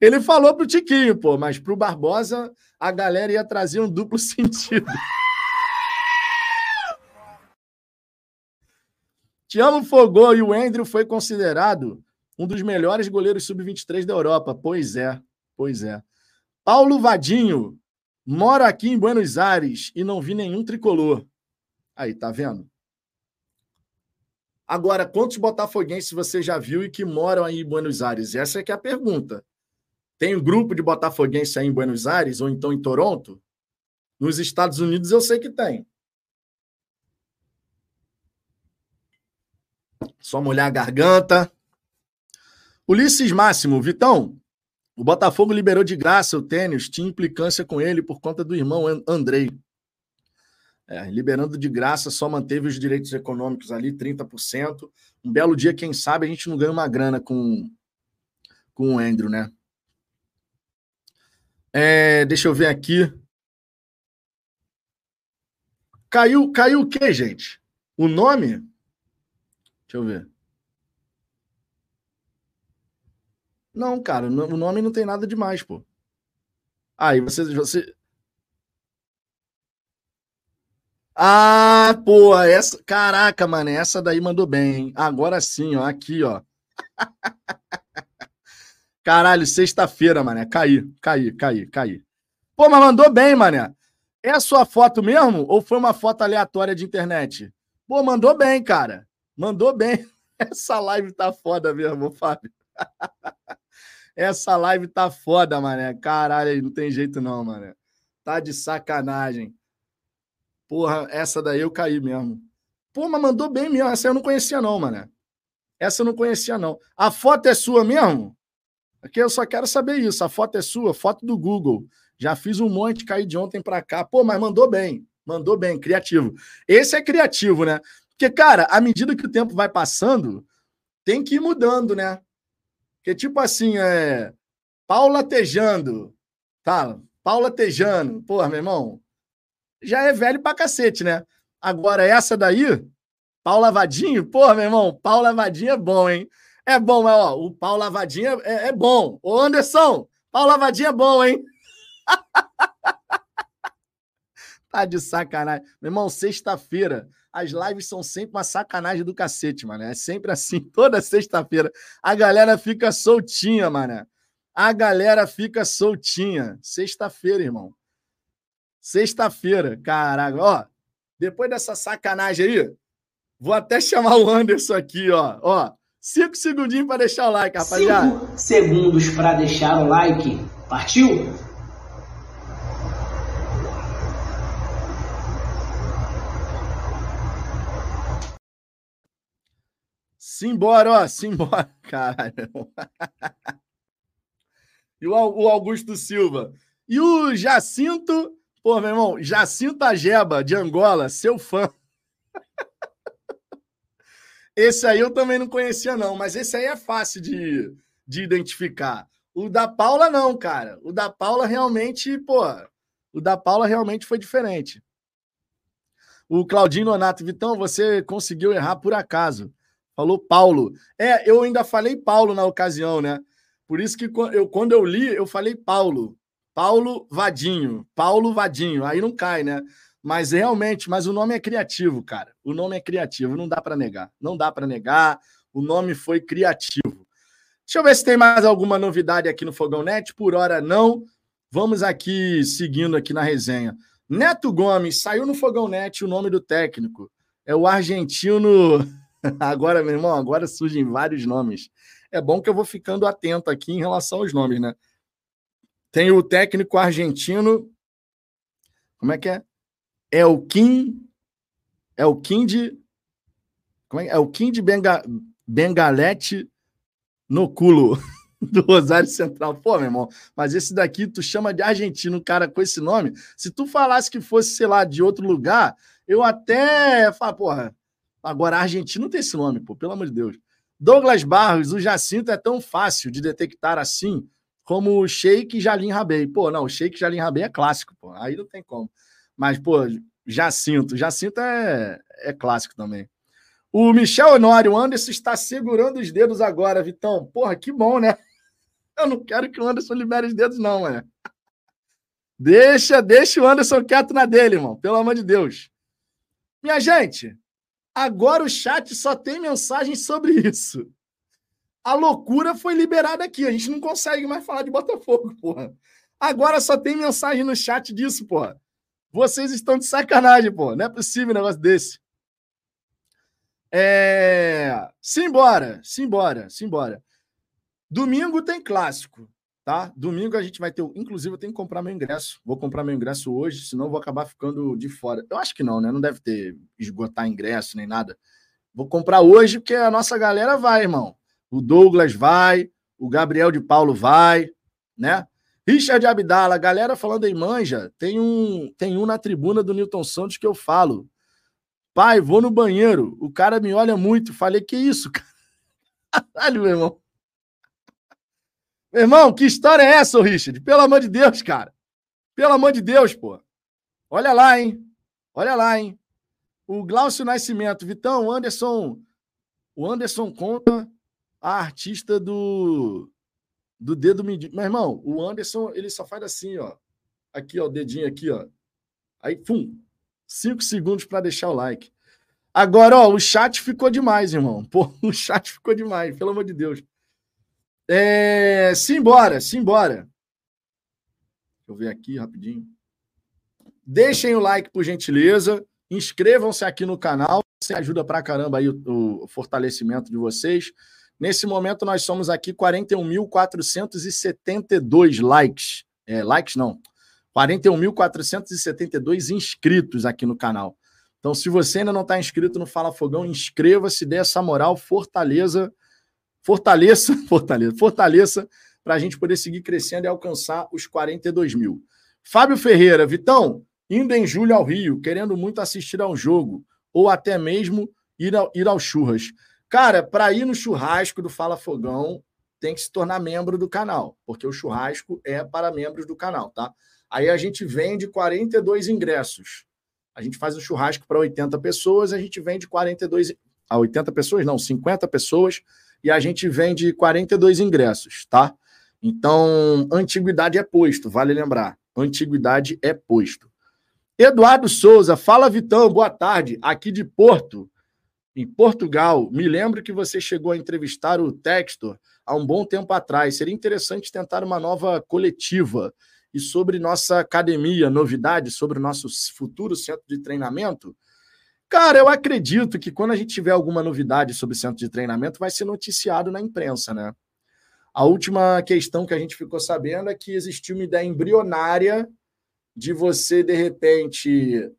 Ele falou pro Tiquinho, pô, mas pro Barbosa a galera ia trazer um duplo sentido. Tiago Fogô e o Andrew foi considerado um dos melhores goleiros sub-23 da Europa. Pois é, pois é. Paulo Vadinho, mora aqui em Buenos Aires e não vi nenhum tricolor. Aí, tá vendo? Agora, quantos botafoguenses você já viu e que moram aí em Buenos Aires? Essa é que é a pergunta. Tem um grupo de botafoguenses aí em Buenos Aires ou então em Toronto? Nos Estados Unidos eu sei que tem. Só molhar a garganta. Ulisses Máximo, Vitão, o Botafogo liberou de graça o tênis, tinha implicância com ele por conta do irmão Andrei. É, liberando de graça, só manteve os direitos econômicos ali, 30%. Um belo dia, quem sabe, a gente não ganha uma grana com, com o Andrew, né? É, deixa eu ver aqui. Caiu, caiu o quê, gente? O nome? Deixa eu ver. Não, cara, o nome não tem nada demais, pô. Aí você, você. Ah, pô, essa. Caraca, mano, essa daí mandou bem. Agora sim, ó. Aqui, ó. Caralho, sexta-feira, mané. Caí, caí, caí, caí. Pô, mas mandou bem, mané. É a sua foto mesmo? Ou foi uma foto aleatória de internet? Pô, mandou bem, cara. Mandou bem. Essa live tá foda mesmo, Fábio. Essa live tá foda, mané. Caralho, não tem jeito não, mané. Tá de sacanagem. Porra, essa daí eu caí mesmo. Pô, mas mandou bem mesmo. Essa eu não conhecia não, mané. Essa eu não conhecia não. A foto é sua mesmo? Aqui eu só quero saber isso. A foto é sua, foto do Google. Já fiz um monte, caí de ontem para cá. Pô, mas mandou bem. Mandou bem, criativo. Esse é criativo, né? Porque, cara, à medida que o tempo vai passando, tem que ir mudando, né? Porque, tipo assim, é. Paula Tejando. Tá? Paula Tejando. Porra, meu irmão. Já é velho pra cacete, né? Agora, essa daí, Paula Vadinho. Porra, meu irmão, Paula Vadinho é bom, hein? É bom, mas ó, o Paulo Lavadinha é, é bom. Ô, Anderson, Paulo Lavadinha é bom, hein? tá de sacanagem. Meu irmão, sexta-feira, as lives são sempre uma sacanagem do cacete, mano. É sempre assim, toda sexta-feira. A galera fica soltinha, mano. A galera fica soltinha. Sexta-feira, irmão. Sexta-feira, caraca. Ó, depois dessa sacanagem aí, vou até chamar o Anderson aqui, ó. Ó, Cinco segundinhos para deixar o like, rapaziada. Cinco segundos para deixar o like. Partiu? Simbora, ó, simbora, caralho. E o Augusto Silva. E o Jacinto, pô, meu irmão, Jacinto Ageba, de Angola, seu fã. Esse aí eu também não conhecia, não, mas esse aí é fácil de, de identificar. O da Paula, não, cara. O da Paula realmente, pô, o da Paula realmente foi diferente. O Claudinho Nonato, Vitão, você conseguiu errar por acaso. Falou Paulo. É, eu ainda falei Paulo na ocasião, né? Por isso que eu, quando eu li, eu falei Paulo. Paulo Vadinho. Paulo Vadinho. Aí não cai, né? Mas realmente, mas o nome é criativo, cara. O nome é criativo, não dá para negar. Não dá para negar. O nome foi criativo. Deixa eu ver se tem mais alguma novidade aqui no Fogão Net. Por hora, não. Vamos aqui seguindo aqui na resenha. Neto Gomes saiu no Fogão Net o nome do técnico. É o argentino. Agora, meu irmão, agora surgem vários nomes. É bom que eu vou ficando atento aqui em relação aos nomes, né? Tem o técnico argentino. Como é que é? é o Kim. É o Kim de. Como é, é o Kim de Benga, Bengalete no culo do Rosário Central. Pô, meu irmão, mas esse daqui tu chama de argentino, cara com esse nome. Se tu falasse que fosse, sei lá, de outro lugar, eu até. Fala, porra, agora argentino não tem esse nome, pô, pelo amor de Deus. Douglas Barros, o Jacinto é tão fácil de detectar assim como o Sheik Jalim Rabei. Pô, não, o Sheik Jalim Rabei é clássico, pô. Aí não tem como. Mas, pô, Jacinto. Jacinto é, é clássico também. O Michel Honório, o Anderson está segurando os dedos agora, Vitão. Porra, que bom, né? Eu não quero que o Anderson libere os dedos, não, mano. Deixa, deixa o Anderson quieto na dele, irmão. Pelo amor de Deus. Minha gente, agora o chat só tem mensagem sobre isso. A loucura foi liberada aqui. A gente não consegue mais falar de Botafogo, porra. Agora só tem mensagem no chat disso, porra. Vocês estão de sacanagem, pô. Não é possível um negócio desse. É... Simbora, simbora, simbora. Domingo tem clássico, tá? Domingo a gente vai ter. Inclusive, eu tenho que comprar meu ingresso. Vou comprar meu ingresso hoje, senão vou acabar ficando de fora. Eu acho que não, né? Não deve ter esgotar ingresso nem nada. Vou comprar hoje, porque a nossa galera vai, irmão. O Douglas vai, o Gabriel de Paulo vai, né? Richard Abdala, galera falando em manja, tem um, tem um na tribuna do Newton Santos que eu falo. Pai, vou no banheiro. O cara me olha muito. Falei, que isso, cara? Caralho, meu irmão. Meu irmão, que história é essa, Richard? Pelo amor de Deus, cara. Pelo amor de Deus, pô. Olha lá, hein? Olha lá, hein? O Glaucio Nascimento, Vitão, Anderson. O Anderson conta a artista do do dedo medido. Meu irmão, o Anderson, ele só faz assim, ó. Aqui, ó, o dedinho aqui, ó. Aí, pum. Cinco segundos para deixar o like. Agora, ó, o chat ficou demais, irmão. Pô, o chat ficou demais, pelo amor de Deus. É, simbora, simbora. Deixa eu ver aqui rapidinho. Deixem o like, por gentileza. Inscrevam-se aqui no canal. Você ajuda pra caramba aí o, o fortalecimento de vocês. Nesse momento, nós somos aqui 41.472 likes. É, likes não. 41.472 inscritos aqui no canal. Então, se você ainda não está inscrito no Fala Fogão, inscreva-se, dê essa moral, fortaleza, fortaleça, fortaleça, fortaleça, para a gente poder seguir crescendo e alcançar os 42 mil. Fábio Ferreira, Vitão, indo em julho ao Rio, querendo muito assistir ao jogo, ou até mesmo ir ao, ir ao churras. Cara, para ir no churrasco do Fala Fogão, tem que se tornar membro do canal, porque o churrasco é para membros do canal, tá? Aí a gente vende 42 ingressos. A gente faz um churrasco para 80 pessoas, a gente vende 42 a 80 pessoas, não, 50 pessoas, e a gente vende 42 ingressos, tá? Então, antiguidade é posto, vale lembrar. Antiguidade é posto. Eduardo Souza, fala Vitão, boa tarde, aqui de Porto em Portugal. Me lembro que você chegou a entrevistar o Textor há um bom tempo atrás. Seria interessante tentar uma nova coletiva. E sobre nossa academia, novidade sobre o nosso futuro centro de treinamento? Cara, eu acredito que quando a gente tiver alguma novidade sobre centro de treinamento, vai ser noticiado na imprensa, né? A última questão que a gente ficou sabendo é que existiu uma ideia embrionária de você, de repente,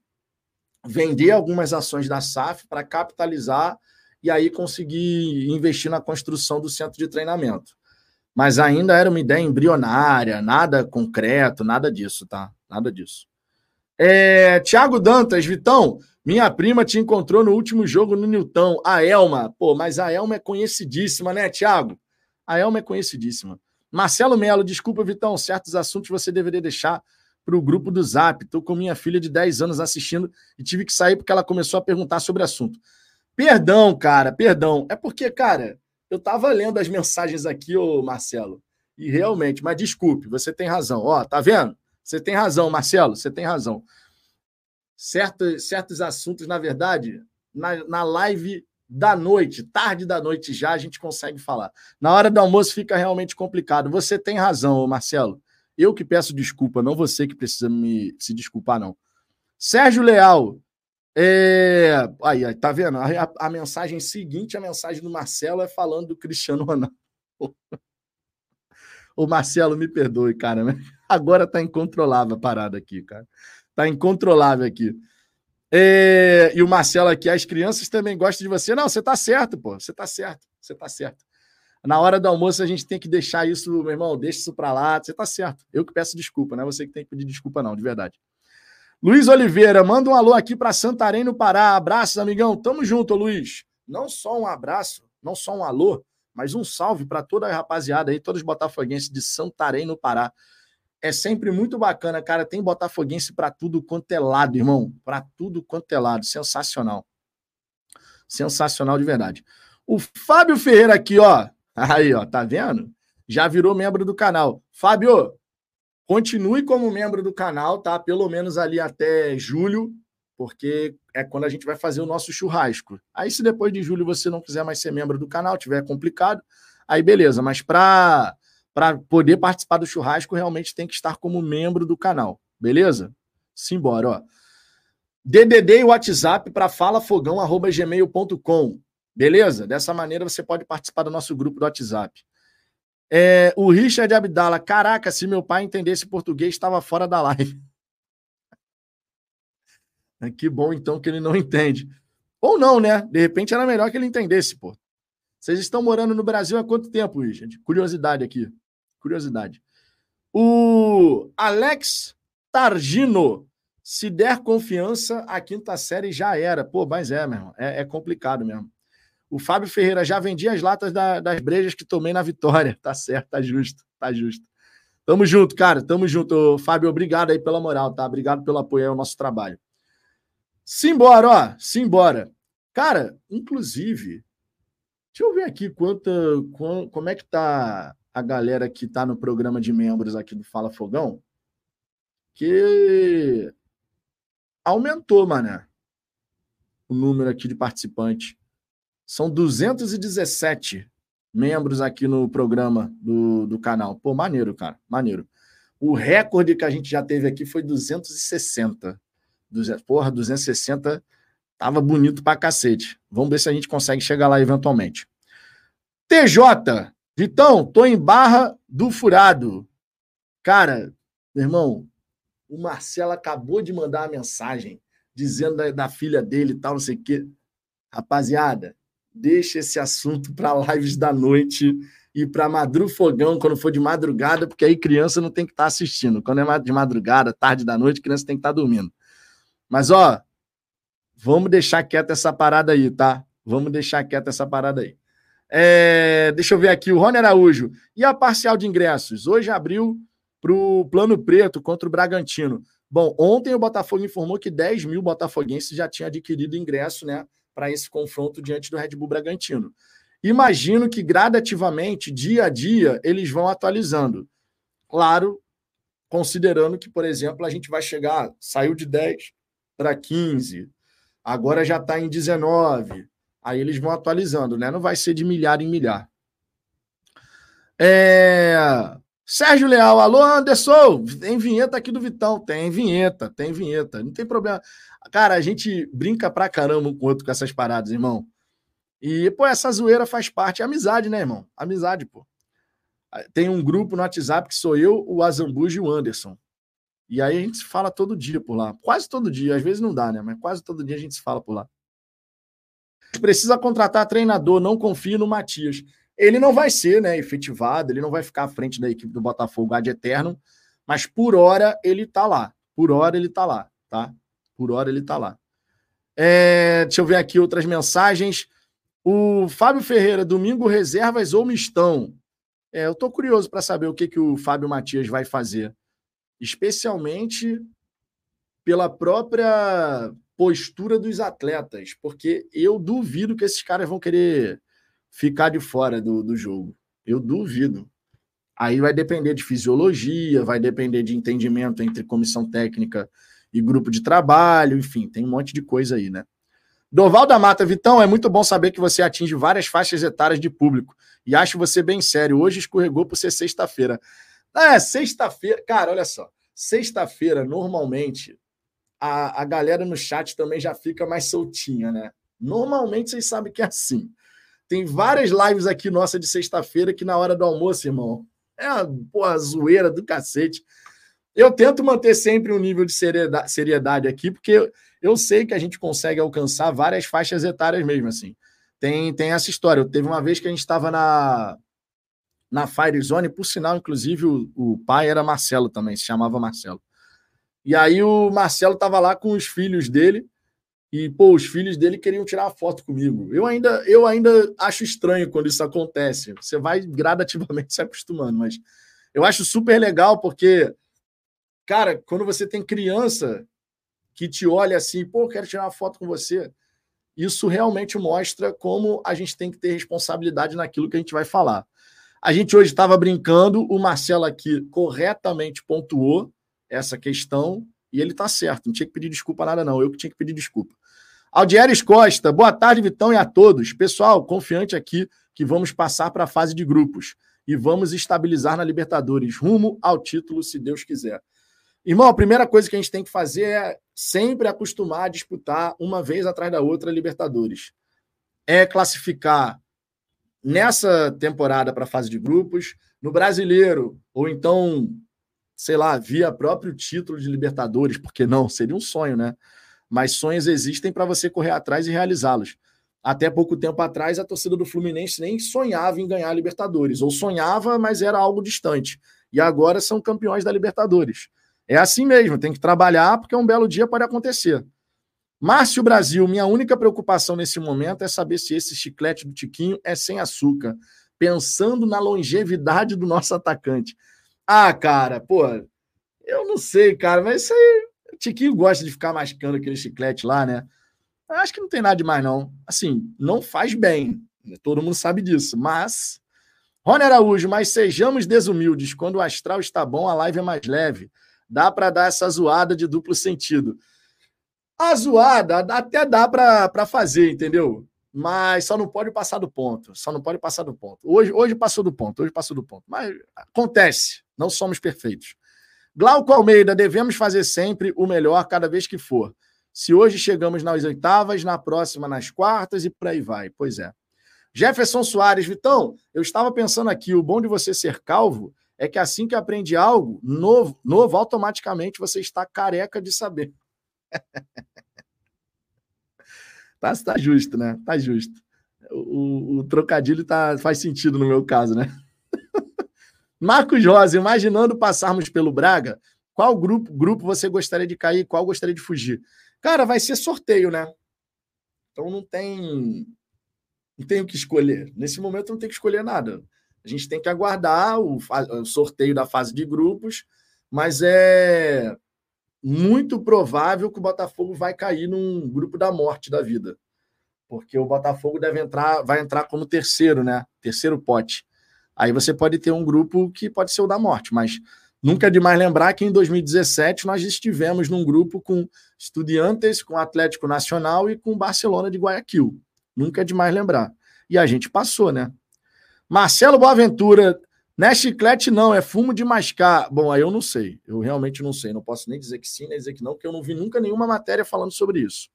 vender algumas ações da SAF para capitalizar e aí conseguir investir na construção do centro de treinamento. Mas ainda era uma ideia embrionária, nada concreto, nada disso, tá? Nada disso. É, Tiago Dantas, Vitão, minha prima te encontrou no último jogo no Newton, a Elma. Pô, mas a Elma é conhecidíssima, né, Tiago? A Elma é conhecidíssima. Marcelo Melo, desculpa, Vitão, certos assuntos você deveria deixar para o grupo do Zap. Estou com minha filha de 10 anos assistindo e tive que sair porque ela começou a perguntar sobre o assunto. Perdão, cara, perdão. É porque, cara, eu estava lendo as mensagens aqui, ô Marcelo, e realmente, mas desculpe, você tem razão. Ó, tá vendo? Você tem razão, Marcelo, você tem razão. Certos, certos assuntos, na verdade, na, na live da noite, tarde da noite já, a gente consegue falar. Na hora do almoço fica realmente complicado. Você tem razão, Marcelo. Eu que peço desculpa, não você que precisa me se desculpar, não. Sérgio Leal. É... Aí, aí, tá vendo? A, a, a, mensagem seguinte, a mensagem do Marcelo é falando do Cristiano Ronaldo. O Marcelo, me perdoe, cara. Mas agora tá incontrolável a parada aqui, cara. Tá incontrolável aqui. É... E o Marcelo aqui, as crianças também gostam de você. Não, você tá certo, pô. Você tá certo. Você tá certo. Na hora do almoço a gente tem que deixar isso, meu irmão, deixa isso para lá. Você tá certo. Eu que peço desculpa, não é você que tem que pedir desculpa, não, de verdade. Luiz Oliveira, manda um alô aqui para Santarém, no Pará. Abraços, amigão. Tamo junto, Luiz. Não só um abraço, não só um alô, mas um salve para toda a rapaziada aí, todos os botafoguenses de Santarém, no Pará. É sempre muito bacana, cara. Tem botafoguense para tudo quanto é lado, irmão. Para tudo quanto é lado. Sensacional. Sensacional de verdade. O Fábio Ferreira aqui, ó. Aí, ó, tá vendo? Já virou membro do canal. Fábio, continue como membro do canal, tá? Pelo menos ali até julho, porque é quando a gente vai fazer o nosso churrasco. Aí, se depois de julho você não quiser mais ser membro do canal, tiver complicado, aí beleza. Mas para para poder participar do churrasco, realmente tem que estar como membro do canal, beleza? Simbora, ó. DDD e WhatsApp para falafogão.gmail.com. Beleza? Dessa maneira você pode participar do nosso grupo do WhatsApp. É, o Richard Abdala, caraca, se meu pai entendesse português, estava fora da live. Que bom, então, que ele não entende. Ou não, né? De repente era melhor que ele entendesse, pô. Vocês estão morando no Brasil há quanto tempo, Richard? Curiosidade aqui. Curiosidade. O Alex Targino, se der confiança, a quinta série já era. Pô, mas é, meu irmão. É, é complicado mesmo. O Fábio Ferreira já vendia as latas da, das brejas que tomei na vitória. Tá certo, tá justo, tá justo. Tamo junto, cara. Tamo junto. Fábio, obrigado aí pela moral, tá? Obrigado pelo apoio ao nosso trabalho. Simbora, ó. Simbora. Cara, inclusive, deixa eu ver aqui quanta, como é que tá a galera que tá no programa de membros aqui do Fala Fogão. Que aumentou, mané, o número aqui de participantes. São 217 membros aqui no programa do, do canal. Pô, maneiro, cara, maneiro. O recorde que a gente já teve aqui foi 260. Porra, 260 tava bonito pra cacete. Vamos ver se a gente consegue chegar lá eventualmente. TJ, Vitão, tô em Barra do Furado. Cara, meu irmão, o Marcelo acabou de mandar uma mensagem dizendo da, da filha dele e tal, não sei o quê. Rapaziada, deixa esse assunto para lives da noite e para madrufogão quando for de madrugada, porque aí criança não tem que estar tá assistindo. Quando é de madrugada, tarde da noite, criança tem que estar tá dormindo. Mas ó, vamos deixar quieta essa parada aí, tá? Vamos deixar quieta essa parada aí. É, deixa eu ver aqui, o Rony Araújo. E a parcial de ingressos? Hoje abriu para o Plano Preto contra o Bragantino. Bom, ontem o Botafogo informou que 10 mil botafoguenses já tinham adquirido ingresso, né? para esse confronto diante do Red Bull Bragantino. Imagino que gradativamente, dia a dia, eles vão atualizando. Claro, considerando que, por exemplo, a gente vai chegar, saiu de 10 para 15, agora já está em 19. Aí eles vão atualizando, né? Não vai ser de milhar em milhar. É... Sérgio Leal, alô Anderson, tem vinheta aqui do Vitão, tem vinheta, tem vinheta, não tem problema. Cara, a gente brinca pra caramba um com o outro com essas paradas, irmão. E, pô, essa zoeira faz parte. É amizade, né, irmão? Amizade, pô. Tem um grupo no WhatsApp que sou eu, o Azambuja e o Anderson. E aí a gente se fala todo dia por lá. Quase todo dia. Às vezes não dá, né? Mas quase todo dia a gente se fala por lá. Precisa contratar treinador, não confio no Matias. Ele não vai ser né, efetivado, ele não vai ficar à frente da equipe do Botafogo ad eterno, mas por hora ele tá lá. Por hora ele tá lá, tá? Por hora ele está lá. É, deixa eu ver aqui outras mensagens. O Fábio Ferreira, domingo reservas ou mistão? É, eu estou curioso para saber o que, que o Fábio Matias vai fazer, especialmente pela própria postura dos atletas, porque eu duvido que esses caras vão querer ficar de fora do, do jogo. Eu duvido. Aí vai depender de fisiologia, vai depender de entendimento entre comissão técnica e grupo de trabalho, enfim, tem um monte de coisa aí, né? Doval da Mata, Vitão, é muito bom saber que você atinge várias faixas etárias de público. E acho você bem sério. Hoje escorregou por ser sexta-feira. É, sexta-feira. Cara, olha só. Sexta-feira, normalmente, a, a galera no chat também já fica mais soltinha, né? Normalmente vocês sabem que é assim. Tem várias lives aqui nossa de sexta-feira que na hora do almoço, irmão, é uma porra, zoeira do cacete. Eu tento manter sempre um nível de seriedade aqui, porque eu sei que a gente consegue alcançar várias faixas etárias mesmo, assim. Tem, tem essa história. Teve uma vez que a gente estava na, na Fire Zone, por sinal, inclusive, o, o pai era Marcelo também, se chamava Marcelo. E aí o Marcelo estava lá com os filhos dele, e, pô, os filhos dele queriam tirar foto comigo. Eu ainda, eu ainda acho estranho quando isso acontece. Você vai gradativamente se acostumando, mas eu acho super legal porque Cara, quando você tem criança que te olha assim, pô, quero tirar uma foto com você, isso realmente mostra como a gente tem que ter responsabilidade naquilo que a gente vai falar. A gente hoje estava brincando, o Marcelo aqui corretamente pontuou essa questão e ele está certo, não tinha que pedir desculpa nada, não, eu que tinha que pedir desculpa. Aldieres Costa, boa tarde, Vitão, e a todos. Pessoal, confiante aqui que vamos passar para a fase de grupos e vamos estabilizar na Libertadores, rumo ao título, se Deus quiser. Irmão, a primeira coisa que a gente tem que fazer é sempre acostumar a disputar uma vez atrás da outra Libertadores. É classificar nessa temporada para a fase de grupos, no brasileiro, ou então, sei lá, via próprio título de Libertadores, porque não, seria um sonho, né? Mas sonhos existem para você correr atrás e realizá-los. Até pouco tempo atrás, a torcida do Fluminense nem sonhava em ganhar a Libertadores, ou sonhava, mas era algo distante. E agora são campeões da Libertadores. É assim mesmo, tem que trabalhar, porque um belo dia pode acontecer. Márcio Brasil, minha única preocupação nesse momento é saber se esse chiclete do Tiquinho é sem açúcar, pensando na longevidade do nosso atacante. Ah, cara, pô, eu não sei, cara, mas isso aí. O Tiquinho gosta de ficar mascando aquele chiclete lá, né? Acho que não tem nada demais, não. Assim, não faz bem. Né? Todo mundo sabe disso. Mas. Rony Araújo, mas sejamos desumildes. Quando o astral está bom, a live é mais leve. Dá para dar essa zoada de duplo sentido. A zoada até dá para fazer, entendeu? Mas só não pode passar do ponto. Só não pode passar do ponto. Hoje, hoje passou do ponto, hoje passou do ponto. Mas acontece, não somos perfeitos. Glauco Almeida, devemos fazer sempre o melhor cada vez que for. Se hoje chegamos nas oitavas, na próxima nas quartas e por aí vai. Pois é. Jefferson Soares, Vitão, eu estava pensando aqui, o bom de você ser calvo é que assim que aprende algo novo, novo automaticamente você está careca de saber. tá, tá justo, né? Tá justo. O, o trocadilho tá, faz sentido no meu caso, né? Marcos Rosa, imaginando passarmos pelo Braga, qual grupo, grupo você gostaria de cair, qual gostaria de fugir? Cara, vai ser sorteio, né? Então não tem não tem o que escolher. Nesse momento não tem que escolher nada. A gente tem que aguardar o, o sorteio da fase de grupos, mas é muito provável que o Botafogo vai cair num grupo da morte da vida. Porque o Botafogo deve entrar, vai entrar como terceiro, né? Terceiro pote. Aí você pode ter um grupo que pode ser o da morte, mas Nunca é demais lembrar que em 2017 nós estivemos num grupo com Estudiantes, com Atlético Nacional e com Barcelona de Guayaquil. Nunca é demais lembrar. E a gente passou, né? Marcelo Boaventura, não é chiclete, não, é fumo de mascar. Bom, aí eu não sei. Eu realmente não sei. Não posso nem dizer que sim, nem dizer que não, porque eu não vi nunca nenhuma matéria falando sobre isso.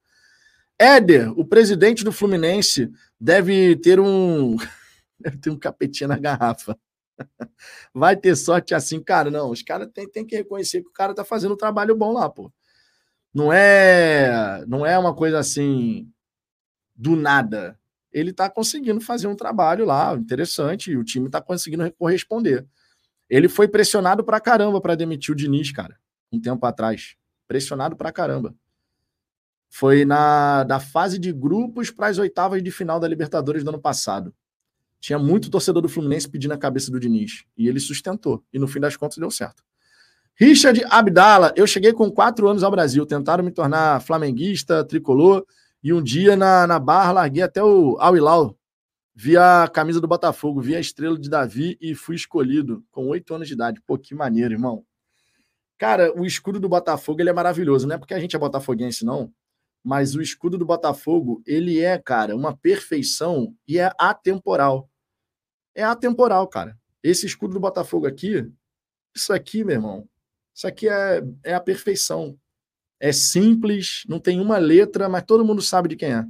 Éder, o presidente do Fluminense, deve ter um. deve ter um capetinho na garrafa. vai ter sorte assim, cara. Não, os caras têm tem que reconhecer que o cara tá fazendo um trabalho bom lá, pô. Não é, não é uma coisa assim do nada. Ele tá conseguindo fazer um trabalho lá interessante e o time tá conseguindo corresponder. Ele foi pressionado pra caramba para demitir o Diniz, cara, um tempo atrás. Pressionado pra caramba. Foi na da fase de grupos para as oitavas de final da Libertadores do ano passado. Tinha muito torcedor do Fluminense pedindo a cabeça do Diniz. E ele sustentou. E no fim das contas deu certo. Richard Abdala, eu cheguei com quatro anos ao Brasil. Tentaram me tornar flamenguista, tricolor. E um dia na, na barra larguei até o Al Hilal. Vi a camisa do Botafogo, vi a estrela de Davi e fui escolhido com oito anos de idade. Pô, que maneiro, irmão. Cara, o escudo do Botafogo ele é maravilhoso. Não é porque a gente é botafoguense, não. Mas o escudo do Botafogo, ele é, cara, uma perfeição e é atemporal é atemporal, cara. Esse escudo do Botafogo aqui, isso aqui, meu irmão, isso aqui é, é a perfeição. É simples, não tem uma letra, mas todo mundo sabe de quem é.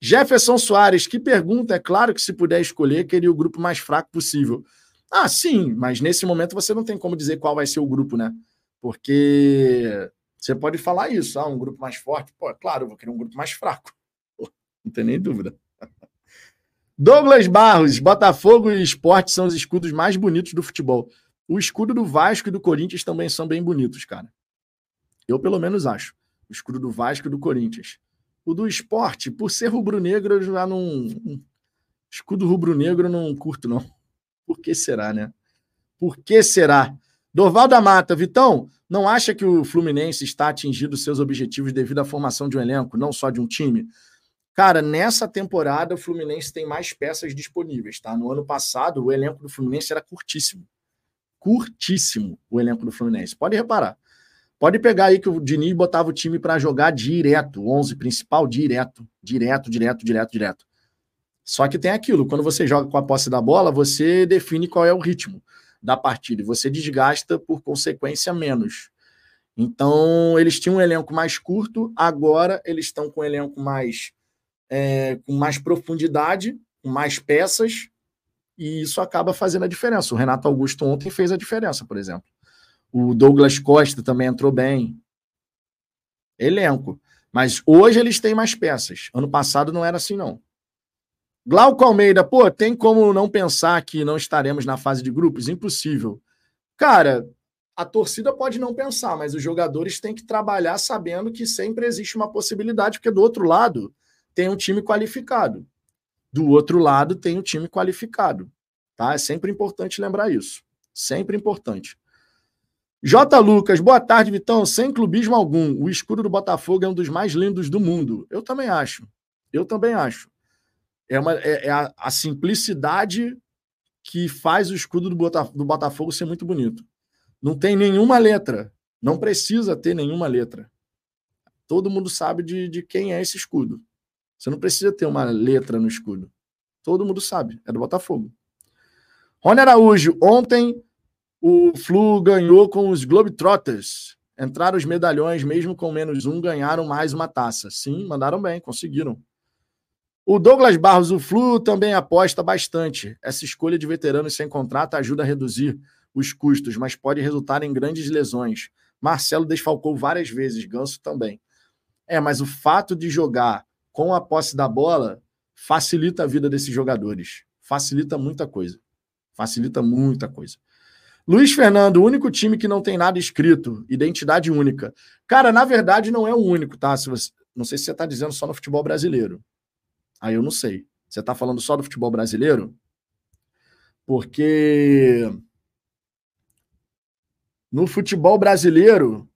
Jefferson Soares, que pergunta, é claro que se puder escolher, queria o grupo mais fraco possível. Ah, sim, mas nesse momento você não tem como dizer qual vai ser o grupo, né? Porque você pode falar isso, ah, um grupo mais forte. Pô, é claro, eu vou querer um grupo mais fraco. Não tem nem dúvida. Douglas Barros, Botafogo e Esporte são os escudos mais bonitos do futebol. O escudo do Vasco e do Corinthians também são bem bonitos, cara. Eu, pelo menos, acho. O escudo do Vasco e do Corinthians. O do esporte, por ser rubro-negro, eu já não. Escudo rubro-negro eu não curto, não. Por que será, né? Por que será? Dorval da Mata, Vitão, não acha que o Fluminense está atingindo seus objetivos devido à formação de um elenco, não só de um time? Cara, nessa temporada o Fluminense tem mais peças disponíveis, tá? No ano passado o elenco do Fluminense era curtíssimo. Curtíssimo o elenco do Fluminense. Pode reparar. Pode pegar aí que o Diniz botava o time para jogar direto, o 11 principal direto, direto, direto, direto, direto. Só que tem aquilo, quando você joga com a posse da bola, você define qual é o ritmo da partida e você desgasta por consequência menos. Então, eles tinham um elenco mais curto, agora eles estão com um elenco mais é, com mais profundidade, com mais peças, e isso acaba fazendo a diferença. O Renato Augusto ontem fez a diferença, por exemplo. O Douglas Costa também entrou bem. Elenco. Mas hoje eles têm mais peças. Ano passado não era assim, não. Glauco Almeida, pô, tem como não pensar que não estaremos na fase de grupos? Impossível. Cara, a torcida pode não pensar, mas os jogadores têm que trabalhar sabendo que sempre existe uma possibilidade, porque do outro lado tem um time qualificado. Do outro lado tem um time qualificado. Tá? É sempre importante lembrar isso. Sempre importante. J. Lucas, boa tarde, Vitão. Sem clubismo algum, o escudo do Botafogo é um dos mais lindos do mundo. Eu também acho. Eu também acho. É, uma, é, é a, a, simplicidade que faz o escudo do, do Botafogo ser muito bonito. Não tem nenhuma letra. Não precisa ter nenhuma letra. Todo mundo sabe de, de quem é esse escudo. Você não precisa ter uma letra no escudo. Todo mundo sabe. É do Botafogo. Rony Araújo, ontem o Flu ganhou com os Globetrotters. Entraram os medalhões, mesmo com menos um, ganharam mais uma taça. Sim, mandaram bem, conseguiram. O Douglas Barros, o Flu também aposta bastante. Essa escolha de veteranos sem contrato ajuda a reduzir os custos, mas pode resultar em grandes lesões. Marcelo desfalcou várias vezes, Ganso também. É, mas o fato de jogar com a posse da bola facilita a vida desses jogadores. Facilita muita coisa. Facilita muita coisa. Luiz Fernando, o único time que não tem nada escrito, identidade única. Cara, na verdade não é o único, tá? Se você, não sei se você está dizendo só no futebol brasileiro. Aí eu não sei. Você está falando só do futebol brasileiro? Porque no futebol brasileiro,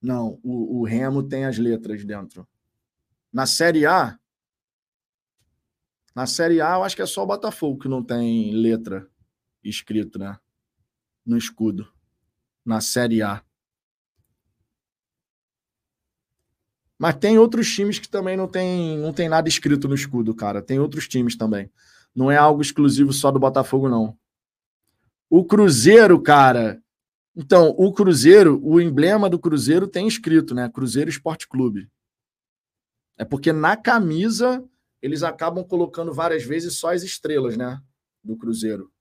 não, o, o Remo tem as letras dentro. Na Série A, na Série A, eu acho que é só o Botafogo que não tem letra escrito, né? No escudo. Na Série A. Mas tem outros times que também não tem, não tem nada escrito no escudo, cara. Tem outros times também. Não é algo exclusivo só do Botafogo, não. O Cruzeiro, cara. Então, o Cruzeiro, o emblema do Cruzeiro tem escrito, né? Cruzeiro Esporte Clube. É porque na camisa eles acabam colocando várias vezes só as estrelas, né? Do Cruzeiro.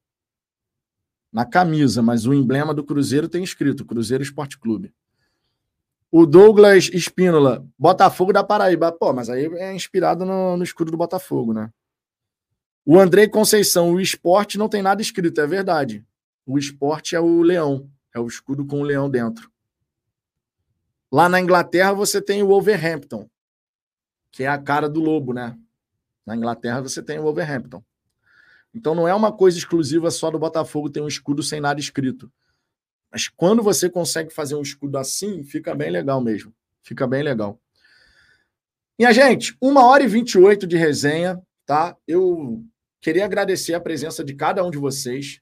Na camisa, mas o emblema do Cruzeiro tem escrito Cruzeiro Esporte Clube. O Douglas Espínola, Botafogo da Paraíba. Pô, mas aí é inspirado no, no escudo do Botafogo, né? O Andrei Conceição, o esporte não tem nada escrito, é verdade. O esporte é o leão, é o escudo com o leão dentro. Lá na Inglaterra você tem o Wolverhampton, que é a cara do lobo, né? Na Inglaterra você tem o Wolverhampton. Então não é uma coisa exclusiva só do Botafogo ter um escudo sem nada escrito. Mas quando você consegue fazer um escudo assim, fica bem legal mesmo. Fica bem legal. Minha gente, uma hora e 28 de resenha, tá? Eu queria agradecer a presença de cada um de vocês.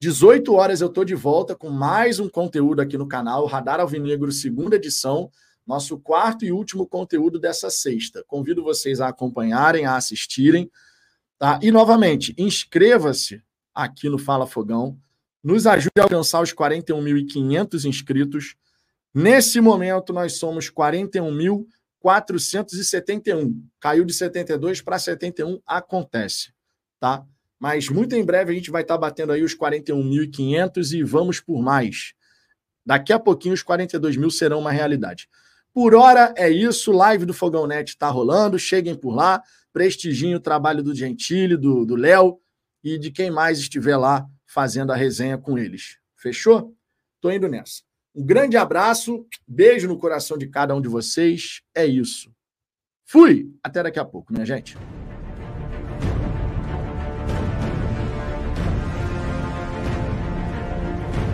18 horas eu tô de volta com mais um conteúdo aqui no canal, Radar Alvinegro, segunda edição, nosso quarto e último conteúdo dessa sexta. Convido vocês a acompanharem, a assistirem, tá? E novamente, inscreva-se aqui no Fala Fogão nos ajude a alcançar os 41.500 inscritos. Nesse momento, nós somos 41.471. Caiu de 72 para 71, acontece, tá? Mas muito em breve a gente vai estar tá batendo aí os 41.500 e vamos por mais. Daqui a pouquinho os 42 mil serão uma realidade. Por hora é isso, live do Fogão Net está rolando, cheguem por lá, prestigiem o trabalho do Gentili, do Léo e de quem mais estiver lá fazendo a resenha com eles. Fechou? Tô indo nessa. Um grande abraço, beijo no coração de cada um de vocês. É isso. Fui! Até daqui a pouco, minha gente.